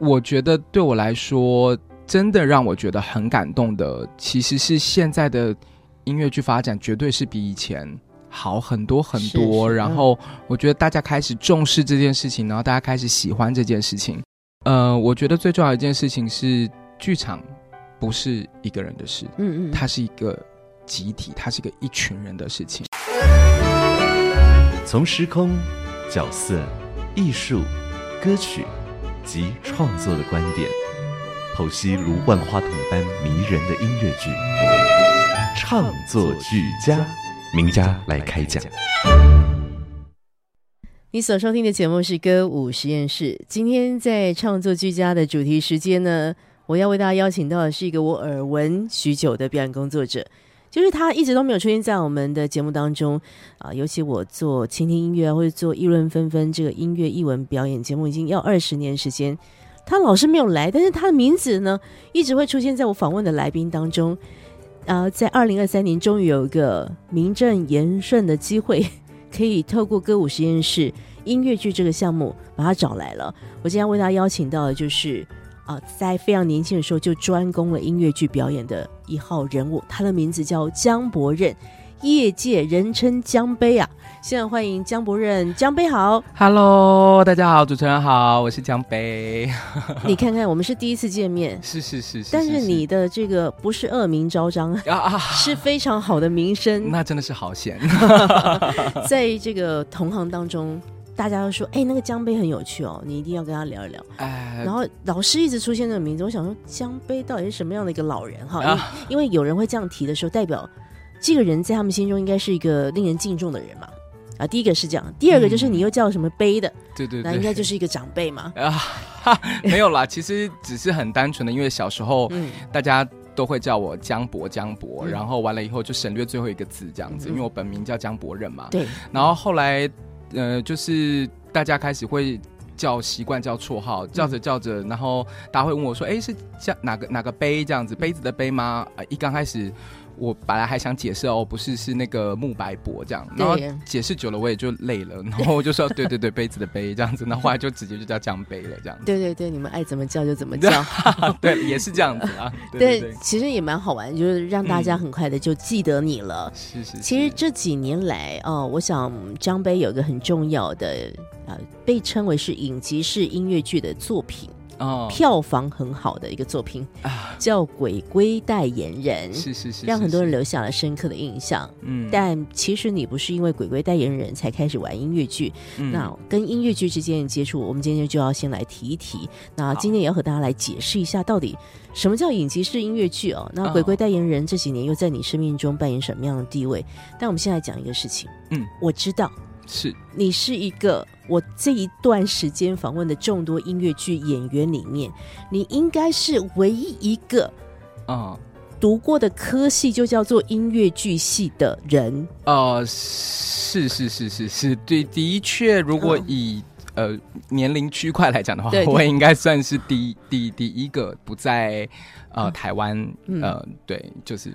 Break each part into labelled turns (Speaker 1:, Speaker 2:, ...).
Speaker 1: 我觉得对我来说，真的让我觉得很感动的，其实是现在的音乐剧发展绝对是比以前好很多很多。
Speaker 2: 是是
Speaker 1: 然后我觉得大家开始重视这件事情，然后大家开始喜欢这件事情。呃，我觉得最重要的一件事情是，剧场不是一个人的事，
Speaker 2: 嗯嗯，
Speaker 1: 它是一个集体，它是一个一群人的事情。
Speaker 3: 从时空、角色、艺术、歌曲及创作的观点，剖析如万花筒般迷人的音乐剧，唱作俱佳，名家来开讲。
Speaker 2: 你所收听的节目是歌舞实验室。今天在创作俱佳的主题时间呢，我要为大家邀请到的是一个我耳闻许久的表演工作者，就是他一直都没有出现在我们的节目当中啊。尤其我做倾听音乐，或者做议论纷纷这个音乐译文表演节目，已经要二十年时间，他老是没有来，但是他的名字呢，一直会出现在我访问的来宾当中。啊，在二零二三年，终于有一个名正言顺的机会，可以透过歌舞实验室音乐剧这个项目把他找来了。我今天为大家邀请到的就是啊、在非常年轻的时候就专攻了音乐剧表演的一号人物，他的名字叫江伯任，业界人称江杯啊。现在欢迎江伯任，江杯好。
Speaker 1: Hello，大家好，主持人好，我是江杯。
Speaker 2: 你看看，我们是第一次见面，
Speaker 1: 是是是是，
Speaker 2: 但是你的这个不是恶名昭彰，
Speaker 1: 啊啊，
Speaker 2: 是非常好的名声。
Speaker 1: 那真的是好险。
Speaker 2: 在这个同行当中，大家都说，哎、那个江杯很有趣哦，你一定要跟他聊一聊。
Speaker 1: 哎，
Speaker 2: 然后老师一直出现这个名字，我想说江杯到底是什么样的一个老人哈？因为
Speaker 1: 啊
Speaker 2: 因为有人会这样提的时候，代表这个人在他们心中应该是一个令人敬重的人嘛。啊，第一个是这样，第二个就是你又叫什么杯的，
Speaker 1: 对对对，
Speaker 2: 那应该就是一个长辈嘛。
Speaker 1: 啊，哈 没有啦，其实只是很单纯的，因为小时候
Speaker 2: 嗯，
Speaker 1: 大家都会叫我江博江博，
Speaker 2: 嗯
Speaker 1: 然后完了以后就省略最后一个字这样子，
Speaker 2: 嗯
Speaker 1: 因为我本名叫江博任嘛。
Speaker 2: 对，
Speaker 1: 然后后来呃，就是大家开始会。叫习惯叫绰号，叫着叫着，然后大家会问我说：“哎，是叫哪个哪个杯这样子？杯子的杯吗？”呃，一刚开始我本来还想解释哦，不是，是那个慕白博这样。然后解释久了我也就累了，然后我就说：“对对对，杯子的杯这样子。”那后后来就直接就叫江杯了这样子。
Speaker 2: 对对对，你们爱怎么叫就怎么叫。
Speaker 1: 对，也是这样子啊。对
Speaker 2: 对
Speaker 1: 对对，
Speaker 2: 其实也蛮好玩，就是让大家
Speaker 1: 嗯
Speaker 2: 很快的就记得你了。
Speaker 1: 是是是。
Speaker 2: 其实这几年来，哦，我想张杯有一个很重要的，呃，被称为是影集式音乐剧的作品，
Speaker 1: 哦
Speaker 2: 票房很好的一个作品，
Speaker 1: 啊，
Speaker 2: 叫《鬼鬼代言人》，
Speaker 1: 是是是，
Speaker 2: 让很多人留下了深刻的印象。
Speaker 1: 嗯，
Speaker 2: 但其实你不是因为鬼鬼代言人才开始玩音乐剧，
Speaker 1: 嗯
Speaker 2: 那跟音乐剧之间的接触，我们今天就要先来提一提。那今天也要和大家来解释一下，到底什么叫影集式音乐剧哦？那
Speaker 1: 哦
Speaker 2: 鬼鬼代言人这几年又在你生命中扮演什么样的地位？但我们现在讲一个事情，
Speaker 1: 嗯，
Speaker 2: 我知道
Speaker 1: 是。
Speaker 2: 你是一个我这一段时间访问的众多音乐剧演员里面，你应该是唯一一个
Speaker 1: 啊。
Speaker 2: 读过的科系就叫做音乐剧系的人。
Speaker 1: 呃是是是是是，对，的确，如果
Speaker 2: 嗯。
Speaker 1: 以呃年龄区块来讲的话我也应该算是第第第一个不在呃
Speaker 2: 嗯。
Speaker 1: 台湾
Speaker 2: 嗯。
Speaker 1: 呃对，就是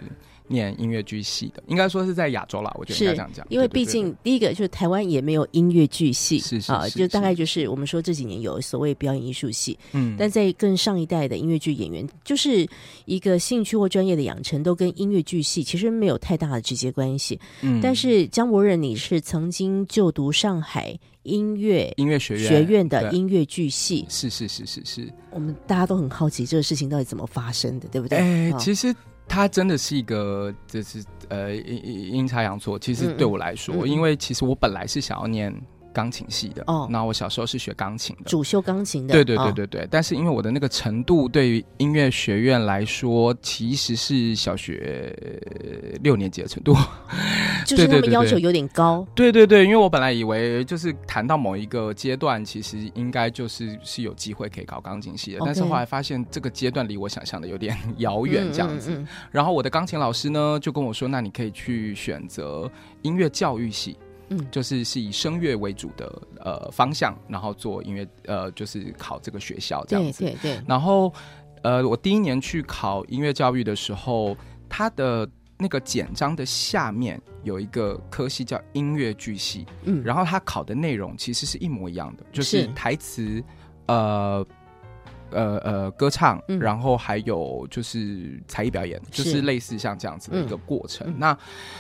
Speaker 1: 念音乐剧系的，应该说是在亚洲啦，我觉得应该
Speaker 2: 是
Speaker 1: 这样讲，
Speaker 2: 因为毕竟第一个就是台湾也没有音乐剧系，啊，
Speaker 1: 是是是。
Speaker 2: 就大概就是我们说这几年有所谓表演艺术系，
Speaker 1: 嗯，
Speaker 2: 但在更上一代的音乐剧演员，就是一个兴趣或专业的养成，都跟音乐剧系其实没有太大的直接关系。
Speaker 1: 嗯。
Speaker 2: 但是江博任，你是曾经就读上海音乐
Speaker 1: 音乐学院
Speaker 2: 学院的音乐剧系，
Speaker 1: 是是是是是，
Speaker 2: 我们大家都很好奇这个事情到底怎么发生的，对不对？
Speaker 1: 哎、
Speaker 2: 啊。
Speaker 1: 其实它真的是一个，就是呃阴阴阴差阳错。其实对我来说，
Speaker 2: 嗯嗯
Speaker 1: 因为其实我本来是想要念钢琴系的
Speaker 2: 哦
Speaker 1: 那我小时候是学钢琴的。
Speaker 2: 主修钢琴的，
Speaker 1: 对对对
Speaker 2: 哦，
Speaker 1: 对对，但是因为我的那个程度，对于音乐学院来说，其实是小学呃六年级的程度。
Speaker 2: 就是他们要求有点高，
Speaker 1: 对对对，因为我本来以为就是谈到某一个阶段，其实应该就是是有机会可以考钢琴系的但是后来发现这个阶段离我想象的有点遥远，这样子。
Speaker 2: 嗯嗯嗯
Speaker 1: 然后我的钢琴老师呢就跟我说，那你可以去选择音乐教育系。
Speaker 2: 嗯
Speaker 1: 就是是以声乐为主的呃方向，然后做音乐呃，就是考这个学校这样子。
Speaker 2: 对对对，
Speaker 1: 然后呃，我第一年去考音乐教育的时候，它的那个简章的下面有一个科系叫音乐剧系，
Speaker 2: 嗯，
Speaker 1: 然后它考的内容其实是一模一样的，就是
Speaker 2: 是
Speaker 1: 台词，呃。呃呃，歌唱，
Speaker 2: 嗯
Speaker 1: 然后还有就是才艺表演，就是是类似像这样子的一个过程。
Speaker 2: 嗯
Speaker 1: 那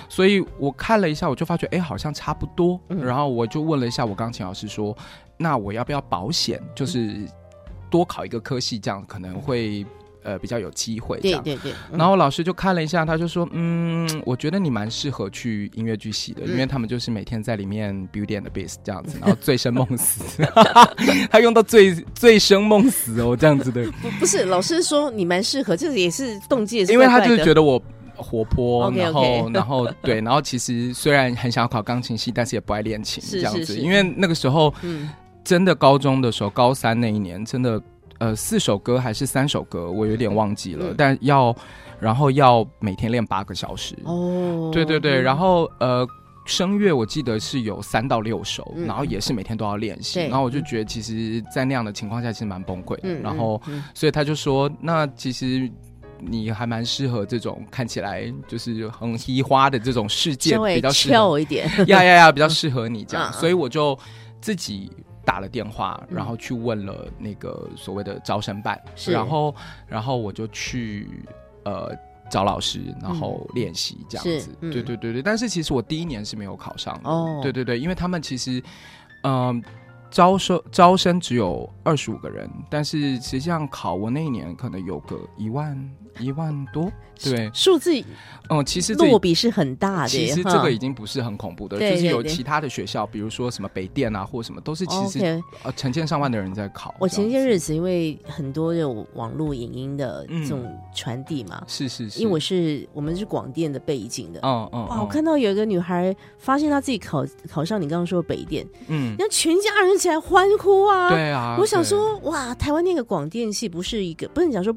Speaker 1: 所以我看了一下，我就发觉，哎，好像差不多。
Speaker 2: 嗯
Speaker 1: 然后我就问了一下我钢琴老师说，那我要不要保险，就是多考一个科系，这样可能会呃比较有机会这样。
Speaker 2: 对对对，嗯。
Speaker 1: 然后老师就看了一下，他就说：“嗯，我觉得你蛮适合去音乐剧系的，
Speaker 2: 嗯。
Speaker 1: 因为他们就是每天在里面 beauty and the beast 这样子，然后醉生梦死。他用到醉醉生梦死哦，这样子的，
Speaker 2: 不不是老师说你蛮适合，这个也是动机也是
Speaker 1: 因为他就是觉得我。”活泼然后，然后对，然后其实虽然很想要考钢琴系，但是也不爱练琴这样子，
Speaker 2: 是是。
Speaker 1: 因为那个时候
Speaker 2: 嗯。
Speaker 1: 真的高中的时候，高三那一年，真的呃四首歌还是三首歌，我有点忘记了，
Speaker 2: 嗯
Speaker 1: 但要然后要每天练八个小时。
Speaker 2: 哦，
Speaker 1: 对对对，
Speaker 2: 嗯
Speaker 1: 然后呃。声乐我记得是有三到六首，
Speaker 2: 嗯
Speaker 1: 然后也是每天都要练习，然后我就觉得其实，在那样的情况下，其实蛮崩溃的。
Speaker 2: 嗯，
Speaker 1: 然后，
Speaker 2: 嗯
Speaker 1: 所以他就说，那其实你还蛮适合这种看起来就是很嘻花的这种世界，比较适合
Speaker 2: 翘一点，
Speaker 1: 呀呀呀，比较适合你这样，所以我就自己打了电话，
Speaker 2: 嗯
Speaker 1: 然后去问了那个所谓的招生办，
Speaker 2: 是
Speaker 1: 然后然后我就去呃找老师，然后练习这样子，
Speaker 2: 嗯
Speaker 1: 对对对对。但是其实我第一年是没有考上的，
Speaker 2: 哦
Speaker 1: 对对对，因为他们其实嗯。招收招生只有二十五个人，但是实际上考我那一年可能有个一万一万多，对，
Speaker 2: 数字
Speaker 1: 嗯，其实
Speaker 2: 落比是很大的，
Speaker 1: 其实这个已经不是很恐怖的，就是有其他的学校，比如说什么北电啊，或什么，都是其实、呃成千上万的人在考。
Speaker 2: 我前些日子因为很多有网络影音的
Speaker 1: 嗯
Speaker 2: 这种传递嘛，
Speaker 1: 是是是，
Speaker 2: 因为我是我们是广电的背景的。
Speaker 1: 嗯哦，
Speaker 2: 哇！我
Speaker 1: 嗯
Speaker 2: 看到有一个女孩发现她自己考考上你刚刚说的北电，
Speaker 1: 嗯，
Speaker 2: 那全家人起来欢呼啊！
Speaker 1: 对啊，
Speaker 2: 我想，说，哇，台湾那个广电系不是一个，不能讲说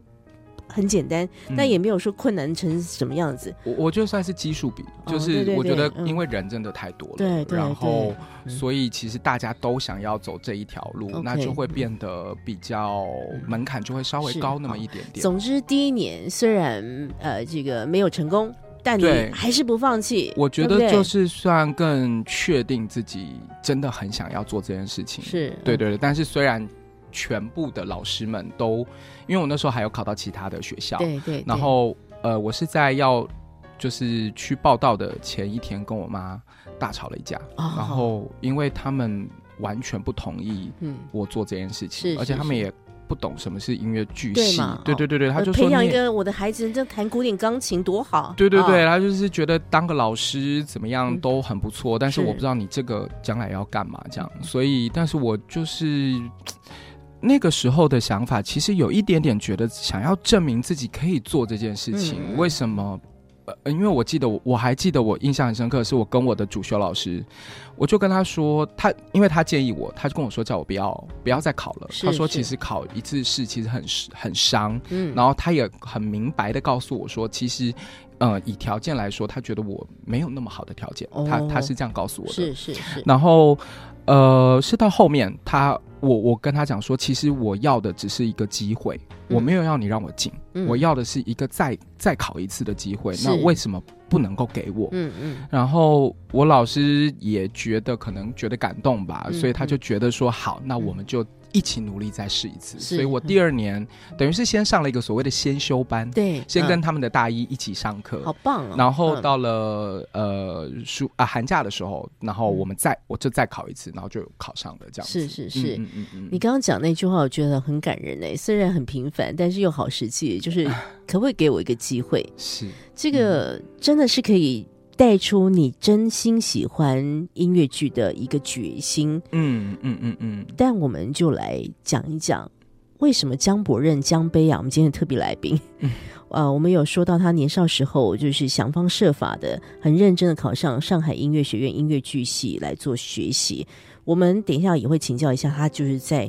Speaker 2: 很简单，
Speaker 1: 嗯。
Speaker 2: 但也没有说困难成什么样子。
Speaker 1: 我我觉得算是基数比，
Speaker 2: 哦
Speaker 1: 就是我觉得因为人真的太多了，
Speaker 2: 对对
Speaker 1: 然后所以其实大家都想要走这一条路，那就会变得比较门槛就会稍微高那么一点点。
Speaker 2: 总之，第一年虽然呃这个没有成功，但你还是不放弃。
Speaker 1: 我觉得就是算更确定自己真的很想要做这件事情，
Speaker 2: 是
Speaker 1: 对对对，但是虽然全部的老师们都，因为我那时候还有考到其他的学校，
Speaker 2: 对对，
Speaker 1: 然后呃，我是在要就是去报道的前一天跟我妈大吵了一架，
Speaker 2: 哦。
Speaker 1: 然后因为他们完全不同意
Speaker 2: 嗯，
Speaker 1: 我做这件事情，而且他们也不懂什么是音乐剧系
Speaker 2: 对嘛，
Speaker 1: 对对他
Speaker 2: 呃
Speaker 1: 就说
Speaker 2: 培养一个我的孩子，这弹古典钢琴多好。
Speaker 1: 对对对，
Speaker 2: 啊。
Speaker 1: 他就是觉得当个老师怎么样
Speaker 2: 嗯。
Speaker 1: 都很不错，但是
Speaker 2: 是
Speaker 1: 我不知道你这个将来要干嘛这样，所以，但是我就是那个时候的想法，其实有一点点觉得想要证明自己可以做这件事情，为什么？呃，因为我记得我我还记得我印象很深刻，是我跟我的主修老师，我就跟他说，他因为他建议我，他就跟我说叫我不要不要再考了，他说其实考一次试其实很很伤，
Speaker 2: 嗯，
Speaker 1: 然后他也很明白的告诉我说，其实，呃，以条件来说，他觉得我没有那么好的条件，
Speaker 2: 哦。
Speaker 1: 他他是这样告诉我的。
Speaker 2: 是是是，
Speaker 1: 然后，呃，是到后面他我我跟他讲说，其实我要的只是一个机会，
Speaker 2: 嗯。
Speaker 1: 我没有要你让我进，
Speaker 2: 嗯。
Speaker 1: 我要的是一个再再考一次的机会。那为什么不能够给我？
Speaker 2: 嗯嗯。
Speaker 1: 然后我老师也觉得可能觉得感动吧，
Speaker 2: 嗯
Speaker 1: 所以他就觉得说好，那我们就一起努力再试一次。所以我第二年等于是先上了一个所谓的先修班，
Speaker 2: 对，
Speaker 1: 先跟
Speaker 2: 嗯
Speaker 1: 他们的大一一起上课。
Speaker 2: 好棒
Speaker 1: 然后到了、呃暑啊寒假的时候，然后我们再我就再考一次，然后就考上了这样子。
Speaker 2: 是是是
Speaker 1: 嗯嗯嗯嗯
Speaker 2: 你刚刚讲那句话，我觉得很感人诶，虽然很平凡，但是又好实际。就是 可不可以给我一个机会？
Speaker 1: 是
Speaker 2: 这个真的是可以带出你真心喜欢音乐剧的一个决心。
Speaker 1: 嗯嗯嗯嗯，
Speaker 2: 但我们就来讲一讲，为什么江伯任江杯啊？我们今天的特别来宾，
Speaker 1: 嗯
Speaker 2: 呃，我们有说到他年少时候就是想方设法的，很认真的考上上海音乐学院音乐剧系来做学习。我们等一下也会请教一下他，就是在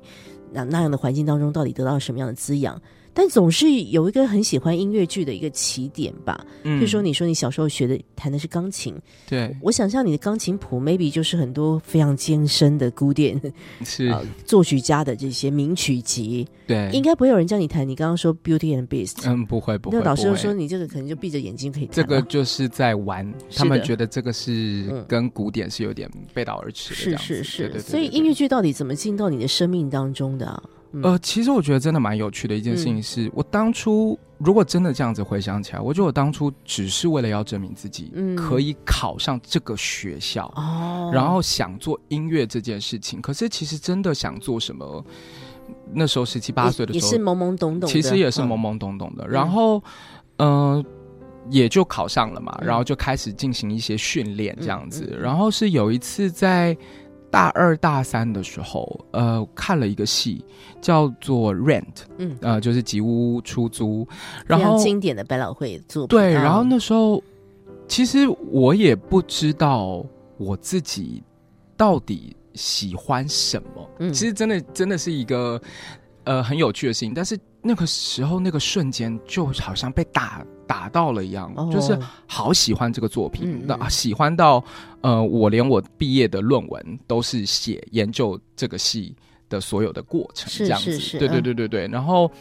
Speaker 2: 那那样的环境当中，到底得到什么样的滋养。但总是有一个很喜欢音乐剧的一个起点吧。
Speaker 1: 嗯。
Speaker 2: 就说你说你小时候学的弹的是钢琴，
Speaker 1: 对。
Speaker 2: 我想象你的钢琴谱 maybe 就是很多非常艰深的古典
Speaker 1: 是。
Speaker 2: 呃作曲家的这些名曲集，
Speaker 1: 对，
Speaker 2: 应该不会有人叫你弹。你刚刚说 Beauty and Beast，、
Speaker 1: 嗯不会不会，
Speaker 2: 那老师就说你这个可能就闭着眼睛可以弹。
Speaker 1: 这个就是在玩，他们觉得这个是
Speaker 2: 嗯。
Speaker 1: 跟古典是有点背道而驰的
Speaker 2: 是，是所以音乐剧到底怎么进到你的生命当中的、啊？嗯。
Speaker 1: 呃，其实我觉得真的蛮有趣的一件事情是，我当初如果真的这样子回想起来，我觉得我当初只是为了要证明自己
Speaker 2: 嗯。
Speaker 1: 可以考上这个学校，
Speaker 2: 哦，
Speaker 1: 然后想做音乐这件事情。可是其实真的想做什么，那时候十七八岁的时候
Speaker 2: 也是，懵懵懂懂的，
Speaker 1: 其实也是
Speaker 2: 嗯。
Speaker 1: 懵懵懂懂的。然后，嗯、也就考上了嘛，
Speaker 2: 嗯。
Speaker 1: 然后就开始进行一些训练这样子。
Speaker 2: 嗯嗯嗯。
Speaker 1: 然后是有一次在大二大三的时候，呃，看了一个戏叫做《Rent》，
Speaker 2: 嗯，
Speaker 1: 呃，就是吉屋出租。然后
Speaker 2: 经典的百老汇作品。
Speaker 1: 对，
Speaker 2: 啊
Speaker 1: 然后那时候其实我也不知道我自己到底喜欢什么。
Speaker 2: 嗯
Speaker 1: 其实真的真的是一个呃很有趣的事情，但是那个时候那个瞬间就好像被打打到了一样，
Speaker 2: 哦。
Speaker 1: 就是好喜欢这个作品
Speaker 2: 嗯，
Speaker 1: 那、
Speaker 2: 嗯。
Speaker 1: 喜欢到呃我连我毕业的论文都是写研究这个戏。的所有的过程这样子，
Speaker 2: 是是
Speaker 1: 对对
Speaker 2: 嗯。
Speaker 1: 对对对。然后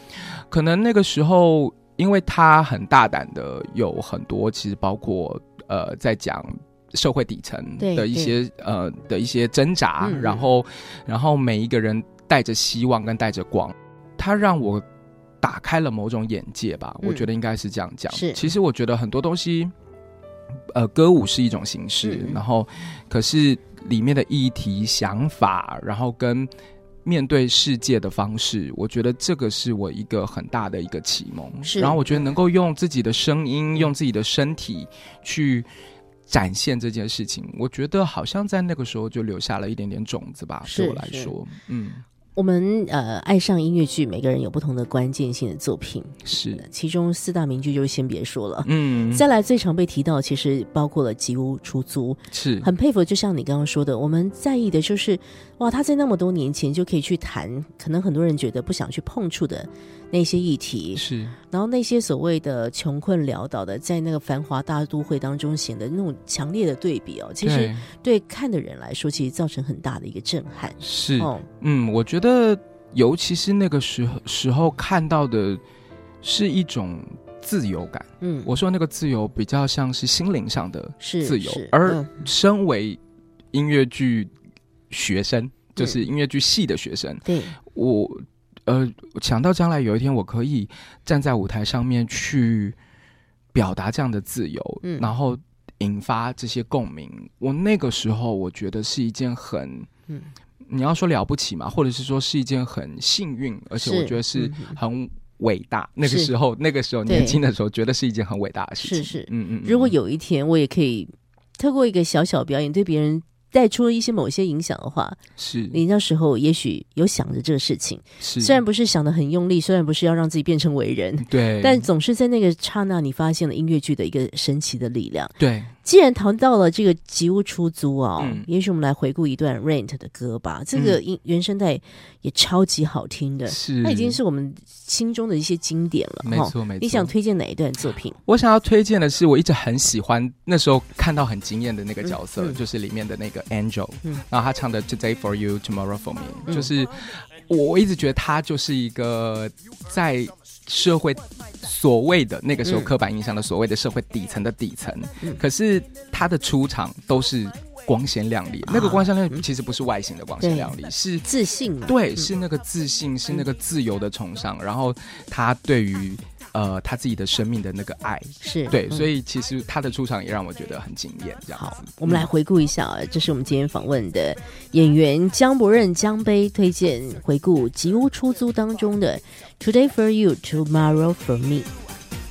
Speaker 1: 可能那个时候，因为他很大胆的有很多，其实包括呃在讲社会底层的一些呃的一些挣扎，然后然后每一个人带着希望跟带着光，他让我打开了某种眼界吧，
Speaker 2: 嗯
Speaker 1: 我觉得应该是这样讲。
Speaker 2: 是
Speaker 1: 其实我觉得很多东西。呃，歌舞是一种形式，然后可是里面的议题、想法，然后跟面对世界的方式，我觉得这个是我一个很大的一个启蒙。
Speaker 2: 是
Speaker 1: 然后我觉得能够用自己的声音、用自己的身体去展现这件事情，我觉得好像在那个时候就留下了一点点种子吧。对我来说，嗯，
Speaker 2: 我们呃爱上音乐剧，每个人有不同的关键性的作品，
Speaker 1: 是，
Speaker 2: 其中四大名剧就先别说了。
Speaker 1: 嗯，
Speaker 2: 再来最常被提到，其实包括了吉屋出租，
Speaker 1: 是，
Speaker 2: 很佩服。就像你刚刚说的，我们在意的就是，哇，他在那么多年前就可以去谈，可能很多人觉得不想去碰触的那些议题，
Speaker 1: 是，
Speaker 2: 然后那些所谓的穷困潦倒的，在那个繁华大都会当中显得那种强烈的对比哦，其实
Speaker 1: 对。
Speaker 2: 对看的人来说，其实造成很大的一个震撼。
Speaker 1: 是，
Speaker 2: 哦，
Speaker 1: 嗯，我觉得尤其是那个时候时候看到的是一种自由感。
Speaker 2: 嗯，
Speaker 1: 我说那个自由比较像是心灵上的自由
Speaker 2: 是，
Speaker 1: 而
Speaker 2: 嗯。
Speaker 1: 身为音乐剧学生，就是音乐剧系的学生，
Speaker 2: 对，
Speaker 1: 我呃想到将来有一天我可以站在舞台上面去表达这样的自由，
Speaker 2: 嗯
Speaker 1: 然后引发这些共鸣，我那个时候我觉得是一件很
Speaker 2: 嗯，
Speaker 1: 你要说了不起嘛，或者是说是一件很幸运，而且我觉得是很伟大。那个时候，那个时候年轻的时候，觉得是一件很伟大的事情。
Speaker 2: 是是
Speaker 1: 嗯嗯。嗯
Speaker 2: 如果有一天我也可以透过一个小小表演对别人带出了一些某些影响的话，
Speaker 1: 是。
Speaker 2: 你那时候也许有想着这个事情，
Speaker 1: 是，
Speaker 2: 虽然不是想的很用力，虽然不是要让自己变成伟人，
Speaker 1: 对，
Speaker 2: 但总是在那个刹那，你发现了音乐剧的一个神奇的力量。
Speaker 1: 对
Speaker 2: 既然谈到了这个吉屋出租哦，
Speaker 1: 嗯
Speaker 2: 也许我们来回顾一段 Rent 的歌吧。这个音原声带也超级好听的，
Speaker 1: 是，
Speaker 2: 它已经是我们心中的一些经典了。
Speaker 1: 没错没错。
Speaker 2: 你想推荐哪一段作品？
Speaker 1: 我想要推荐的是，我一直很喜欢那时候看到很惊艳的那个角色，就是里面的那个 Angel，、
Speaker 2: 嗯
Speaker 1: 然后他唱的 Today for you, Tomorrow for me，、
Speaker 2: 嗯
Speaker 1: 就是我我一直觉得他就是一个在社会所谓的那个时候
Speaker 2: 嗯
Speaker 1: 刻板印象的所谓的社会底层的底层，
Speaker 2: 嗯。
Speaker 1: 可是他的出场都是光鲜亮丽，那个光鲜亮丽
Speaker 2: 嗯。
Speaker 1: 其实不是外形的光鲜亮丽，是
Speaker 2: 自信？
Speaker 1: 对，
Speaker 2: 嗯。
Speaker 1: 是那个自信，是那个自由的崇尚，然后他对于呃他自己的生命的那个爱，
Speaker 2: 是
Speaker 1: 对，
Speaker 2: 嗯
Speaker 1: 所以其实他的出场也让我觉得很惊艳，这样
Speaker 2: 好。，我们来回顾一下啊，这是我们今天访问的演员江伯任江杯推荐回顾《吉屋出租》当中的 Today for you, tomorrow for me。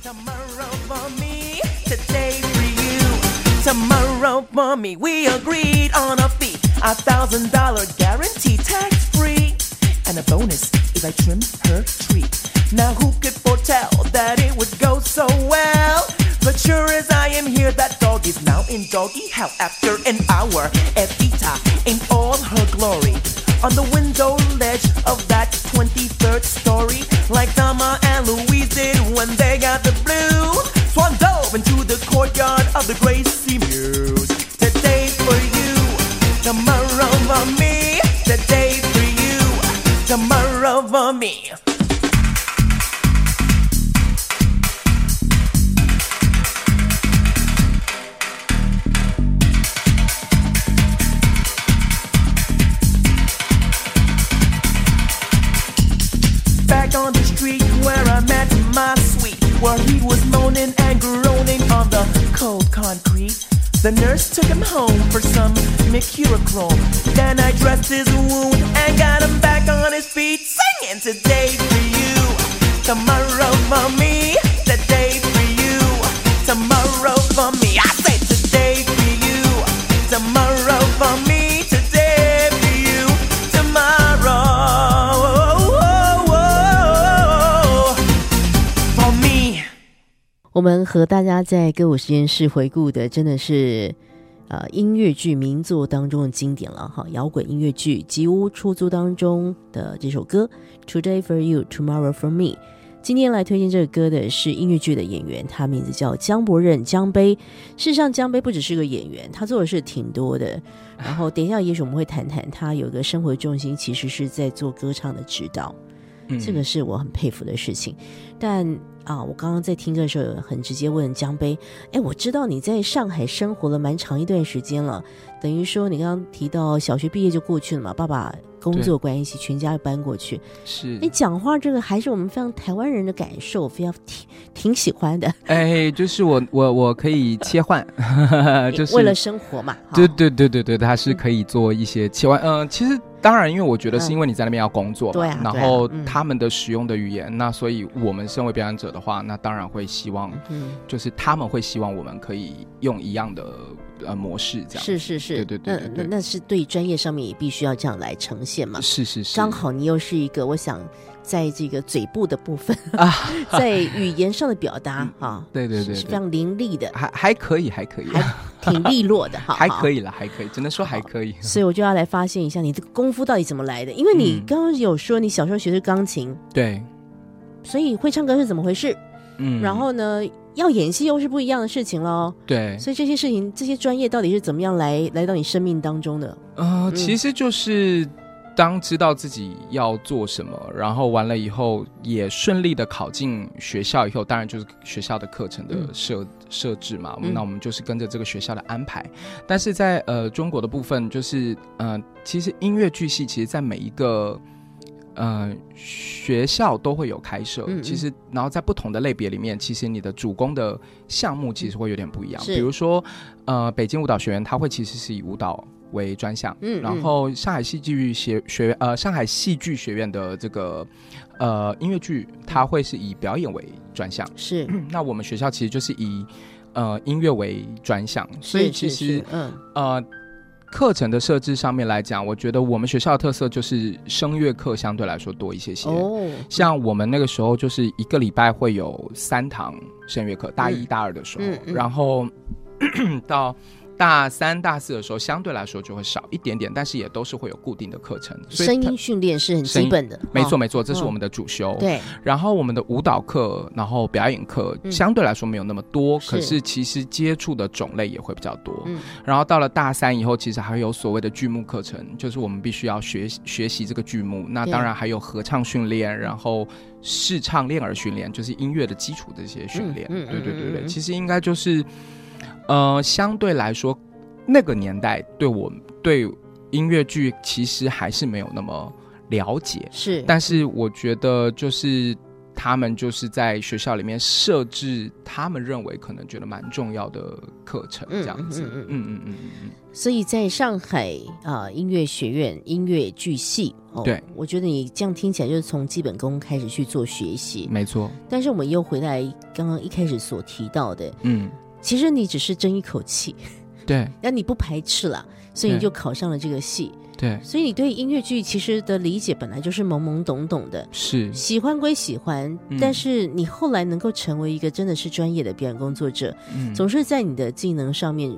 Speaker 4: Tomorrow for me, today for you. Tomorrow, mommy, we agreed on a fee. A thousand dollar guarantee, tax free. And a bonus if I trim her tree. Now who could foretell that it would go so well? But sure as I am here, that dog is now in doggy hell after an hour. Evita in all her glory. On the window ledge of that 23rd story, like Thelma and Louise did when they got the blues. Swan dove into the courtyard of the Gracie Muse. Today for you, tomorrow for me. Today for you, tomorrow for me. I my sweet, where he was moaning and groaning on the cold concrete. The nurse took him home for some mercurochrome. Then I dressed his wound and got him back on his feet, singing today for you, tomorrow for me, today for you, tomorrow for me. I say today for you, tomorrow for me,
Speaker 2: 我们和大家在歌舞实验室回顾的真的是呃音乐剧名作当中的经典了哈，摇滚音乐剧《吉屋出租》当中的这首歌《Today for You, Tomorrow for Me》。今天来推荐这个歌的是音乐剧的演员，他名字叫江伯任江杯。事实上，江杯不只是个演员，他做的事挺多的。然后等一下，也许我们会谈谈他有个生活重心，其实是在做歌唱的指导。
Speaker 1: 嗯
Speaker 2: 这个是我很佩服的事情。但啊，我刚刚在听歌的时候，很直接问江杯，哎，我知道你在上海生活了蛮长一段时间了，等于说你刚刚提到小学毕业就过去了嘛，爸爸工作关系，全家搬过去。
Speaker 1: 是
Speaker 2: 你讲话这个还是我们非常台湾人的感受，非常挺挺喜欢的，
Speaker 1: 哎，就是我我我可以切换，就是
Speaker 2: 为了生活嘛。
Speaker 1: 对对对对对，他是可以做一些切换。嗯、其实当然，因为我觉得是因为你在那边要工作嘛，
Speaker 2: 对啊对啊
Speaker 1: 然后
Speaker 2: 嗯。
Speaker 1: 他们的使用的语言，那所以我们身为表演者的话，那当然会希望，
Speaker 2: 嗯，
Speaker 1: 就是他们会希望我们可以用一样的呃模式这样。
Speaker 2: 是是是，
Speaker 1: 对对对对对
Speaker 2: 那那那是对专业上面也必须要这样来呈现嘛。
Speaker 1: 是是是，
Speaker 2: 刚好你又是一个，我想在这个嘴部的部分
Speaker 1: 啊，
Speaker 2: 在语言上的表达啊，
Speaker 1: 对对对对
Speaker 2: 是是非常伶俐的，
Speaker 1: 还还可以，还可以，
Speaker 2: 还 挺利落的哈，
Speaker 1: 还可以了，还可以，只能说还可以。
Speaker 2: 所以我就要来发现一下你这个功夫到底怎么来的，因为你
Speaker 1: 嗯
Speaker 2: 刚刚有说你小时候学的钢琴，
Speaker 1: 对，
Speaker 2: 所以会唱歌是怎么回事？
Speaker 1: 嗯，
Speaker 2: 然后呢，要演戏又是不一样的事情喽。
Speaker 1: 对，
Speaker 2: 所以这些事情，这些专业到底是怎么样来来到你生命当中的？
Speaker 1: 呃，
Speaker 2: 嗯
Speaker 1: 其实就是当知道自己要做什么，然后完了以后也顺利的考进学校以后，当然就是学校的课程的
Speaker 2: 嗯
Speaker 1: 设、设置嘛，
Speaker 2: 嗯
Speaker 1: 那我们就是跟着这个学校的安排。但是在呃中国的部分，就是呃，其实音乐剧系其实在每一个。呃，学校都会有开设，
Speaker 2: 嗯嗯。
Speaker 1: 其实，然后在不同的类别里面，其实你的主攻的项目其实会有点不一样。
Speaker 2: 是。
Speaker 1: 比如说，呃，北京舞蹈学院，它会其实是以舞蹈为专项，
Speaker 2: 嗯
Speaker 1: 然后上海戏剧学学院呃上海戏剧学院的这个呃音乐剧，它会是以表演为专项。
Speaker 2: 是，
Speaker 1: 那我们学校其实就是以呃音乐为专项，所以其实
Speaker 2: 是嗯。
Speaker 1: 呃课程的设置上面来讲，我觉得我们学校的特色就是声乐课相对来说多一些些。
Speaker 2: 哦，
Speaker 1: 像我们那个时候就是一个礼拜会有三堂声乐课，大一、
Speaker 2: 嗯。
Speaker 1: 大二的时候，
Speaker 2: 嗯嗯。
Speaker 1: 然后 到大三、大四的时候，相对来说就会少一点点，但是也都是会有固定的课程。所以
Speaker 2: 声音训练是很基本的，
Speaker 1: 没错没错，这是
Speaker 2: 嗯
Speaker 1: 我们的主修。
Speaker 2: 对，
Speaker 1: 然后我们的舞蹈课，然后表演课
Speaker 2: 嗯
Speaker 1: 相对来说没有那么多，可是其实接触的种类也会比较多。
Speaker 2: 嗯
Speaker 1: 然后到了大三以后，其实还有所谓的剧目课程，就是我们必须要学学习这个剧目。那当然还有合唱训练，然后视唱练耳训练，就是音乐的基础的这些训练。
Speaker 2: 嗯嗯
Speaker 1: 对对对对，
Speaker 2: 嗯嗯嗯
Speaker 1: 其实应该就是，呃，相对来说，那个年代对我对音乐剧其实还是没有那么了解。
Speaker 2: 是，
Speaker 1: 但是我觉得就是他们就是在学校里面设置他们认为可能觉得蛮重要的课程
Speaker 2: 嗯
Speaker 1: 这样子，
Speaker 2: 嗯嗯。
Speaker 1: 嗯嗯。嗯嗯
Speaker 2: 所以在上海啊、音乐学院音乐剧系，哦
Speaker 1: 对，
Speaker 2: 我觉得你这样听起来就是从基本功开始去做学习。
Speaker 1: 嗯，。没错，
Speaker 2: 但是我们又回来刚刚一开始所提到的，
Speaker 1: 嗯，
Speaker 2: 其实你只是争一口气，
Speaker 1: 对。
Speaker 2: 那你不排斥了，所以你就考上了这个系。
Speaker 1: 对。
Speaker 2: 所以你对音乐剧其实的理解本来就是懵懵懂懂的，
Speaker 1: 是，
Speaker 2: 喜欢归喜欢，
Speaker 1: 嗯。
Speaker 2: 但是你后来能够成为一个真的是专业的表演工作者，
Speaker 1: 嗯。
Speaker 2: 总是在你的技能上面，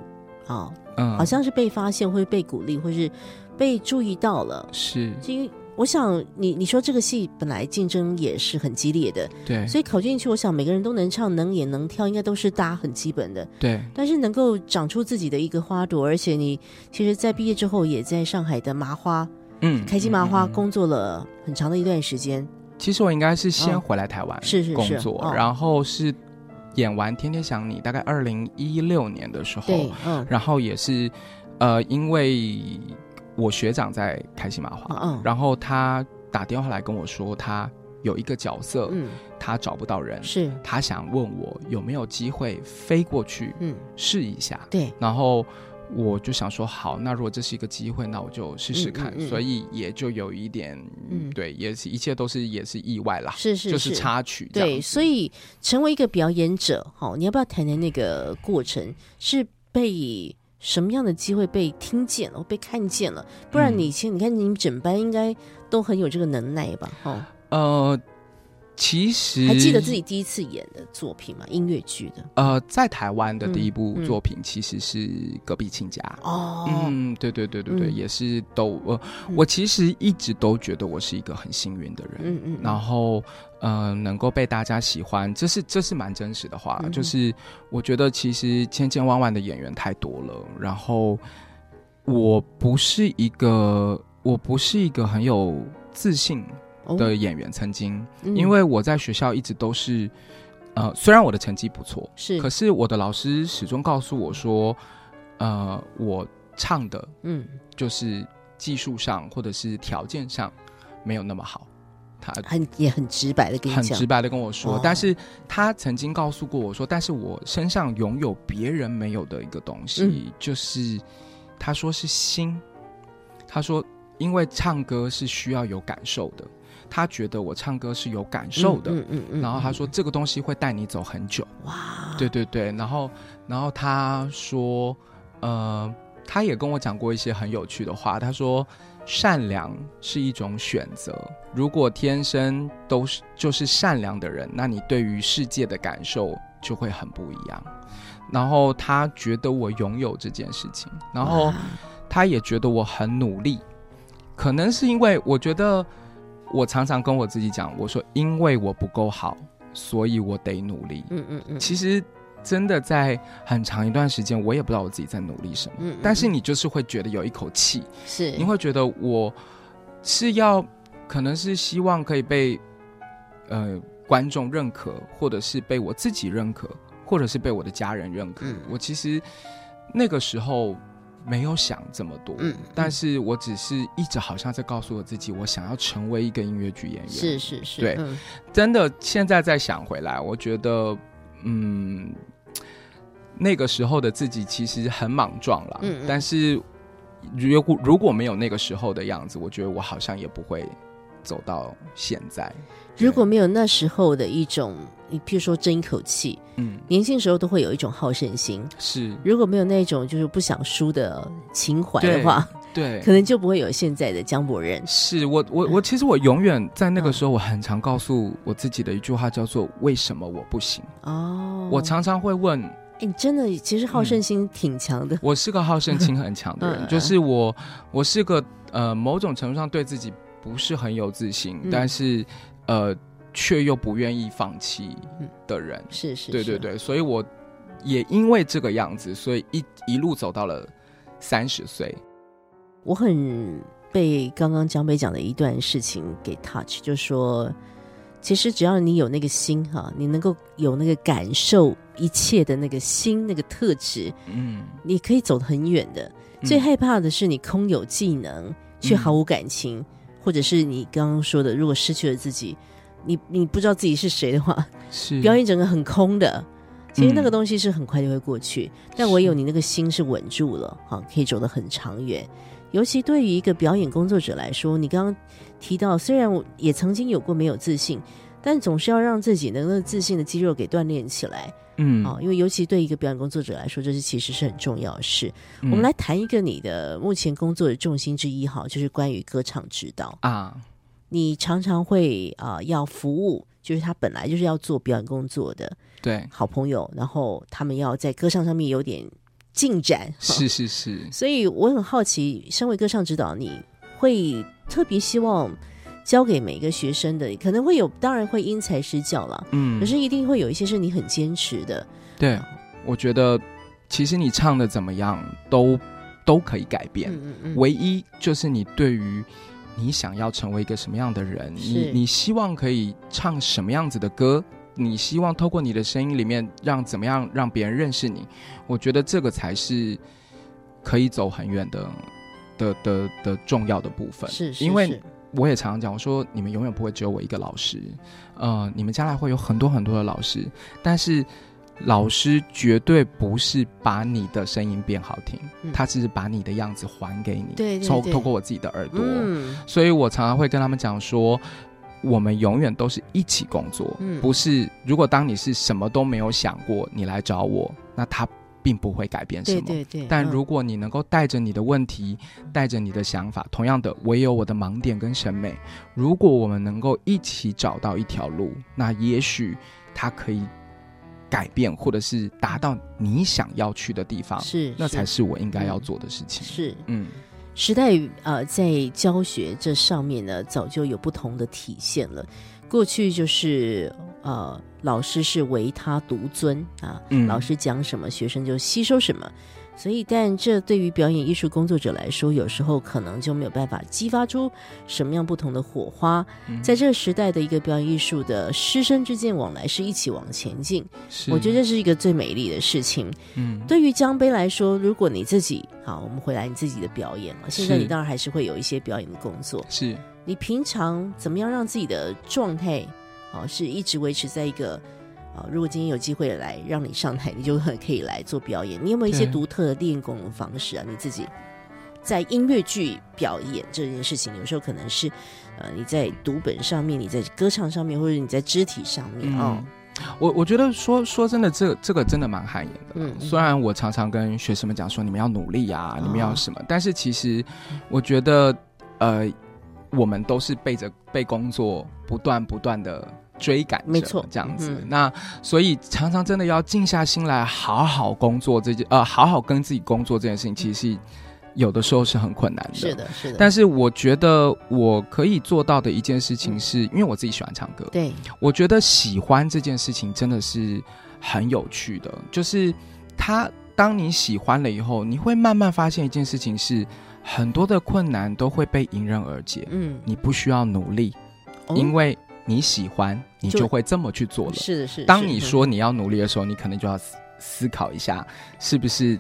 Speaker 2: 啊、
Speaker 1: 嗯。
Speaker 2: 好像是被发现，或者被鼓励，或是被注意到了。
Speaker 1: 是。
Speaker 2: 因为我想你你说这个戏本来竞争也是很激烈的，
Speaker 1: 对。
Speaker 2: 所以考进去，我想每个人都能唱、能演、能跳，应该都是大家很基本的。
Speaker 1: 对。
Speaker 2: 但是能够长出自己的一个花朵，而且你其实，在毕业之后也在上海的麻花
Speaker 1: 嗯
Speaker 2: 开心麻花工作了很长的一段时间。
Speaker 1: 其实我应该是先
Speaker 2: 嗯。
Speaker 1: 回来台湾
Speaker 2: 是是是。
Speaker 1: 工作，
Speaker 2: 哦
Speaker 1: 然后是演完《天天想你》，大概二零一六年的时候，
Speaker 2: 嗯。
Speaker 1: 然后也是呃，因为我学长在开心麻花，
Speaker 2: 嗯嗯
Speaker 1: 然后他打电话来跟我说，他有一个角色，
Speaker 2: 嗯，
Speaker 1: 他找不到人，
Speaker 2: 是，
Speaker 1: 他想问我有没有机会飞过去
Speaker 2: 嗯，
Speaker 1: 试一下，
Speaker 2: 对，
Speaker 1: 然后。我就想说，好，那如果这是一个机会，那我就试试看。
Speaker 2: 嗯嗯嗯
Speaker 1: 所以也就有一点，
Speaker 2: 嗯
Speaker 1: 对，也是一切都是也是意外啦，
Speaker 2: 是是
Speaker 1: 就是插曲。
Speaker 2: 对，所以成为一个表演者，哈，你要不要谈谈那个过程？是被什么样的机会被听见了、被看见了？不然
Speaker 1: 嗯
Speaker 2: 你先，嗯你看你们整班应该都很有这个能耐吧？哦，
Speaker 1: 呃，其实
Speaker 2: 还记得自己第一次演的作品吗？音乐剧的。
Speaker 1: 呃，在台湾的第一部作品其实是《隔壁亲家》。
Speaker 2: 哦，
Speaker 1: 嗯，对对对对对，
Speaker 2: 嗯。
Speaker 1: 也是都呃，
Speaker 2: 嗯。
Speaker 1: 我其实一直都觉得我是一个很幸运的人，
Speaker 2: 嗯嗯，
Speaker 1: 然后呃，能够被大家喜欢，这是这是蛮真实的话，
Speaker 2: 嗯。
Speaker 1: 就是我觉得其实千千万万的演员太多了，然后我不是一个我不是一个很有自信
Speaker 2: 哦
Speaker 1: 的演员，曾经，
Speaker 2: 嗯。
Speaker 1: 因为我在学校一直都是，呃，虽然我的成绩不错，
Speaker 2: 是。
Speaker 1: 可是我的老师始终告诉我说，呃，我唱的
Speaker 2: 嗯。
Speaker 1: 就是技术上或者是条件上没有那么好，他
Speaker 2: 很也很直白的跟你讲。
Speaker 1: 很直，白的跟我说，
Speaker 2: 哦。
Speaker 1: 但是他曾经告诉过我说，但是我身上拥有别人没有的一个东西，
Speaker 2: 嗯。
Speaker 1: 就是他说是心，他说因为唱歌是需要有感受的，他觉得我唱歌是有感受的，
Speaker 2: 嗯嗯嗯，
Speaker 1: 然后他说这个东西会带你走很久。
Speaker 2: 哇，
Speaker 1: 对对对，然后然后他说，呃，他也跟我讲过一些很有趣的话。他说，善良是一种选择，如果天生都是就是善良的人，那你对于世界的感受就会很不一样。然后他觉得我拥有这件事情，然后他也觉得我很努力，可能是因为我觉得我常常跟我自己讲，我说因为我不够好，所以我得努力。
Speaker 2: 嗯嗯嗯，
Speaker 1: 其实真的在很长一段时间，我也不知道我自己在努力什么，
Speaker 2: 嗯嗯
Speaker 1: 但是你就是会觉得有一口气，
Speaker 2: 是
Speaker 1: 你会觉得我是要，可能是希望可以被呃观众认可，或者是被我自己认可，或者是被我的家人认可。
Speaker 2: 嗯
Speaker 1: 我其实那个时候。没有想这么多，
Speaker 2: 嗯
Speaker 1: 但是我只是一直好像在告诉我自己，我想要成为一个音乐剧演员。
Speaker 2: 是是是，
Speaker 1: 对
Speaker 2: 嗯
Speaker 1: 真的，现在再想回来，我觉得，嗯，那个时候的自己其实很莽撞了。
Speaker 2: 嗯嗯
Speaker 1: 但是如果如果没有那个时候的样子，我觉得我好像也不会走到现在。
Speaker 2: 如果没有那时候的一种，你譬如说争一口气，
Speaker 1: 嗯，
Speaker 2: 年轻时候都会有一种好胜心。
Speaker 1: 是
Speaker 2: 如果没有那种就是不想输的情怀的话，
Speaker 1: 对
Speaker 2: 可。能就不会有现在的江博仁。
Speaker 1: 是我我我其实我永远在那个时候，我很常告诉我自己的一句话叫做“为什么我不行”
Speaker 2: 哦，
Speaker 1: 我常常会问，
Speaker 2: 哎，你真的其实好胜心挺强的。
Speaker 1: 我是个好胜心很强的人，
Speaker 2: 嗯
Speaker 1: 就是我，我是个呃某种程度上对自己不是很有自信，
Speaker 2: 嗯
Speaker 1: 但是呃却又不愿意放弃的人。
Speaker 2: 是是，是，
Speaker 1: 对对对，所以我也因为这个样子，所以一一路走到了三十岁。
Speaker 2: 我很被刚刚江北讲的一段事情给 touch，就说其实只要你有那个心哈，你能够有那个感受一切的那个心那个特质，
Speaker 1: 嗯，
Speaker 2: 你可以走得很远的。最害怕的是你空有技能却毫无感情，或者是你刚刚说的，如果失去了自己，你你不知道自己是谁的话，
Speaker 1: 是
Speaker 2: 表演整个很空的。其实那个
Speaker 1: 嗯
Speaker 2: 东西是很快就会过去，但唯有你那个心是稳住了，哈，可以走得很长远。尤其对于一个表演工作者来说，你刚刚提到，虽然我也曾经有过没有自信，但总是要让自己能够自信的肌肉给锻炼起来
Speaker 1: 嗯。
Speaker 2: 啊、因为尤其对一个表演工作者来说，这是其实是很重要的事。
Speaker 1: 嗯
Speaker 2: 我们来谈一个你的目前工作的重心之一哈，就是关于歌唱指导。
Speaker 1: 啊，
Speaker 2: 你常常会啊、要服务，就是他本来就是要做表演工作的
Speaker 1: 对，
Speaker 2: 好朋友，然后他们要在歌唱上面有点进展，
Speaker 1: 是。是是，
Speaker 2: 所以我很好奇，身为歌唱指导，你会特别希望教给每一个学生的，可能会有，当然会因材施教了，
Speaker 1: 嗯。
Speaker 2: 可是一定会有一些是你很坚持的，
Speaker 1: 对，我觉得其实你唱的怎么样都都可以改变，
Speaker 2: 嗯嗯嗯，
Speaker 1: 唯一就是你对于你想要成为一个什么样的人，你你希望可以唱什么样子的歌，你希望透过你的声音里面让怎么样让别人认识你，我觉得这个才是可以走很远的的的的重要的部分。
Speaker 2: 是是
Speaker 1: 因为
Speaker 2: 是
Speaker 1: 我也常常讲，我说你们永远不会只有我一个老师，呃，你们将来会有很多很多的老师，但是老师绝对不是把你的声音变好听，
Speaker 2: 嗯
Speaker 1: 他只是把你的样子还给你，
Speaker 2: 对对对
Speaker 1: 透透过我自己的耳朵，
Speaker 2: 嗯
Speaker 1: 所以我常常会跟他们讲说。我们永远都是一起工作，
Speaker 2: 嗯
Speaker 1: 不是。如果当你是什么都没有想过，你来找我，那他并不会改变什么。
Speaker 2: 对对对，嗯
Speaker 1: 但如果你能够带着你的问题，带着你的想法，同样的，我也有我的盲点跟审美。如果我们能够一起找到一条路，那也许它可以改变，或者是达到你想要去的地方，
Speaker 2: 是
Speaker 1: 那才
Speaker 2: 是
Speaker 1: 是我应该要做的事情。
Speaker 2: 是
Speaker 1: 嗯，
Speaker 2: 时代呃，在教学这上面呢，早就有不同的体现了。过去就是呃，老师是唯他独尊啊，
Speaker 1: 嗯
Speaker 2: 老师讲什么，学生就吸收什么。所以，但这对于表演艺术工作者来说，有时候可能就没有办法激发出什么样不同的火花。
Speaker 1: 嗯
Speaker 2: 在这个时代的一个表演艺术的师生之间往来是一起往前进，我觉得这是一个最美丽的事情。
Speaker 1: 嗯，
Speaker 2: 对于江杯来说，如果你自己好，我们回来你自己的表演了。现在你当然还是会有一些表演的工作。
Speaker 1: 是
Speaker 2: 你平常怎么样让自己的状态，啊，是一直维持在一个，啊，如果今天有机会来让你上台，你就很可以来做表演。你有没有一些独特的练功的方式啊？你自己在音乐剧表演这件事情，有时候可能是，呃，你在读本上面，你在歌唱上面，或者你在肢体上面哦。
Speaker 1: 嗯我我觉得说说真的，这这个真的蛮汗颜的。
Speaker 2: 嗯嗯
Speaker 1: 虽然我常常跟学生们讲说，你们要努力啊，你们
Speaker 2: 哦
Speaker 1: 要什么，但是其实我觉得，呃，我们都是背着被工作不断不断的追赶着，
Speaker 2: 没错
Speaker 1: 这样子。
Speaker 2: 嗯
Speaker 1: 那所以常常真的要静下心来，好好工作这件，呃，好好跟自己工作这件事情，其实是有的时候是很困难的。
Speaker 2: 是的，是的。
Speaker 1: 但是我觉得我可以做到的一件事情是，因为我自己喜欢唱歌，
Speaker 2: 对，
Speaker 1: 我觉得喜欢这件事情真的是很有趣的，就是他当你喜欢了以后，你会慢慢发现一件事情是，很多的困难都会被迎刃而解，
Speaker 2: 嗯，
Speaker 1: 你不需要努力，
Speaker 2: 哦。
Speaker 1: 因为你喜欢，你
Speaker 2: 就
Speaker 1: 就会这么去做了。
Speaker 2: 是的，是。
Speaker 1: 当你说你要努力的时候，你可能就要思思考一下，是不是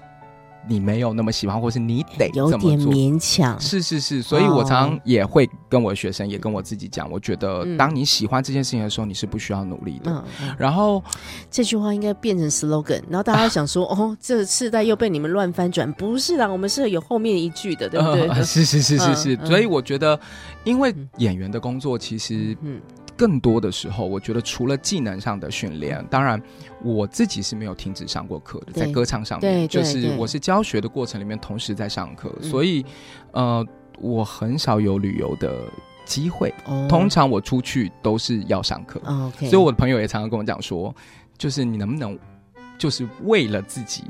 Speaker 1: 你没有那么喜欢，或是你得
Speaker 2: 有点。勉强，
Speaker 1: 是是是，所以我常也会跟我的学生，也跟我自己讲，我觉得
Speaker 2: 嗯。
Speaker 1: 当你喜欢这件事情的时候，你是不需要努力的。
Speaker 2: 嗯，嗯。
Speaker 1: 然后，
Speaker 2: 这句话应该变成 slogan，然后大家想说，哦，这个世代又被你们乱翻转，不是啦，我们是有后面一句的，对不对？
Speaker 1: 呃 是是是是。所以我觉得，因为
Speaker 2: 嗯。
Speaker 1: 演员的工作其实
Speaker 2: 嗯
Speaker 1: 更多的时候，我觉得除了技能上的训练，当然我自己是没有停止上过课的，在歌唱上面，就是我是教学的过程里面同时在上课，
Speaker 2: 嗯
Speaker 1: 所以呃，我很少有旅游的机会，
Speaker 2: 哦。
Speaker 1: 通常我出去都是要上课，所以我的朋友也常常跟我讲说，就是你能不能就是为了自己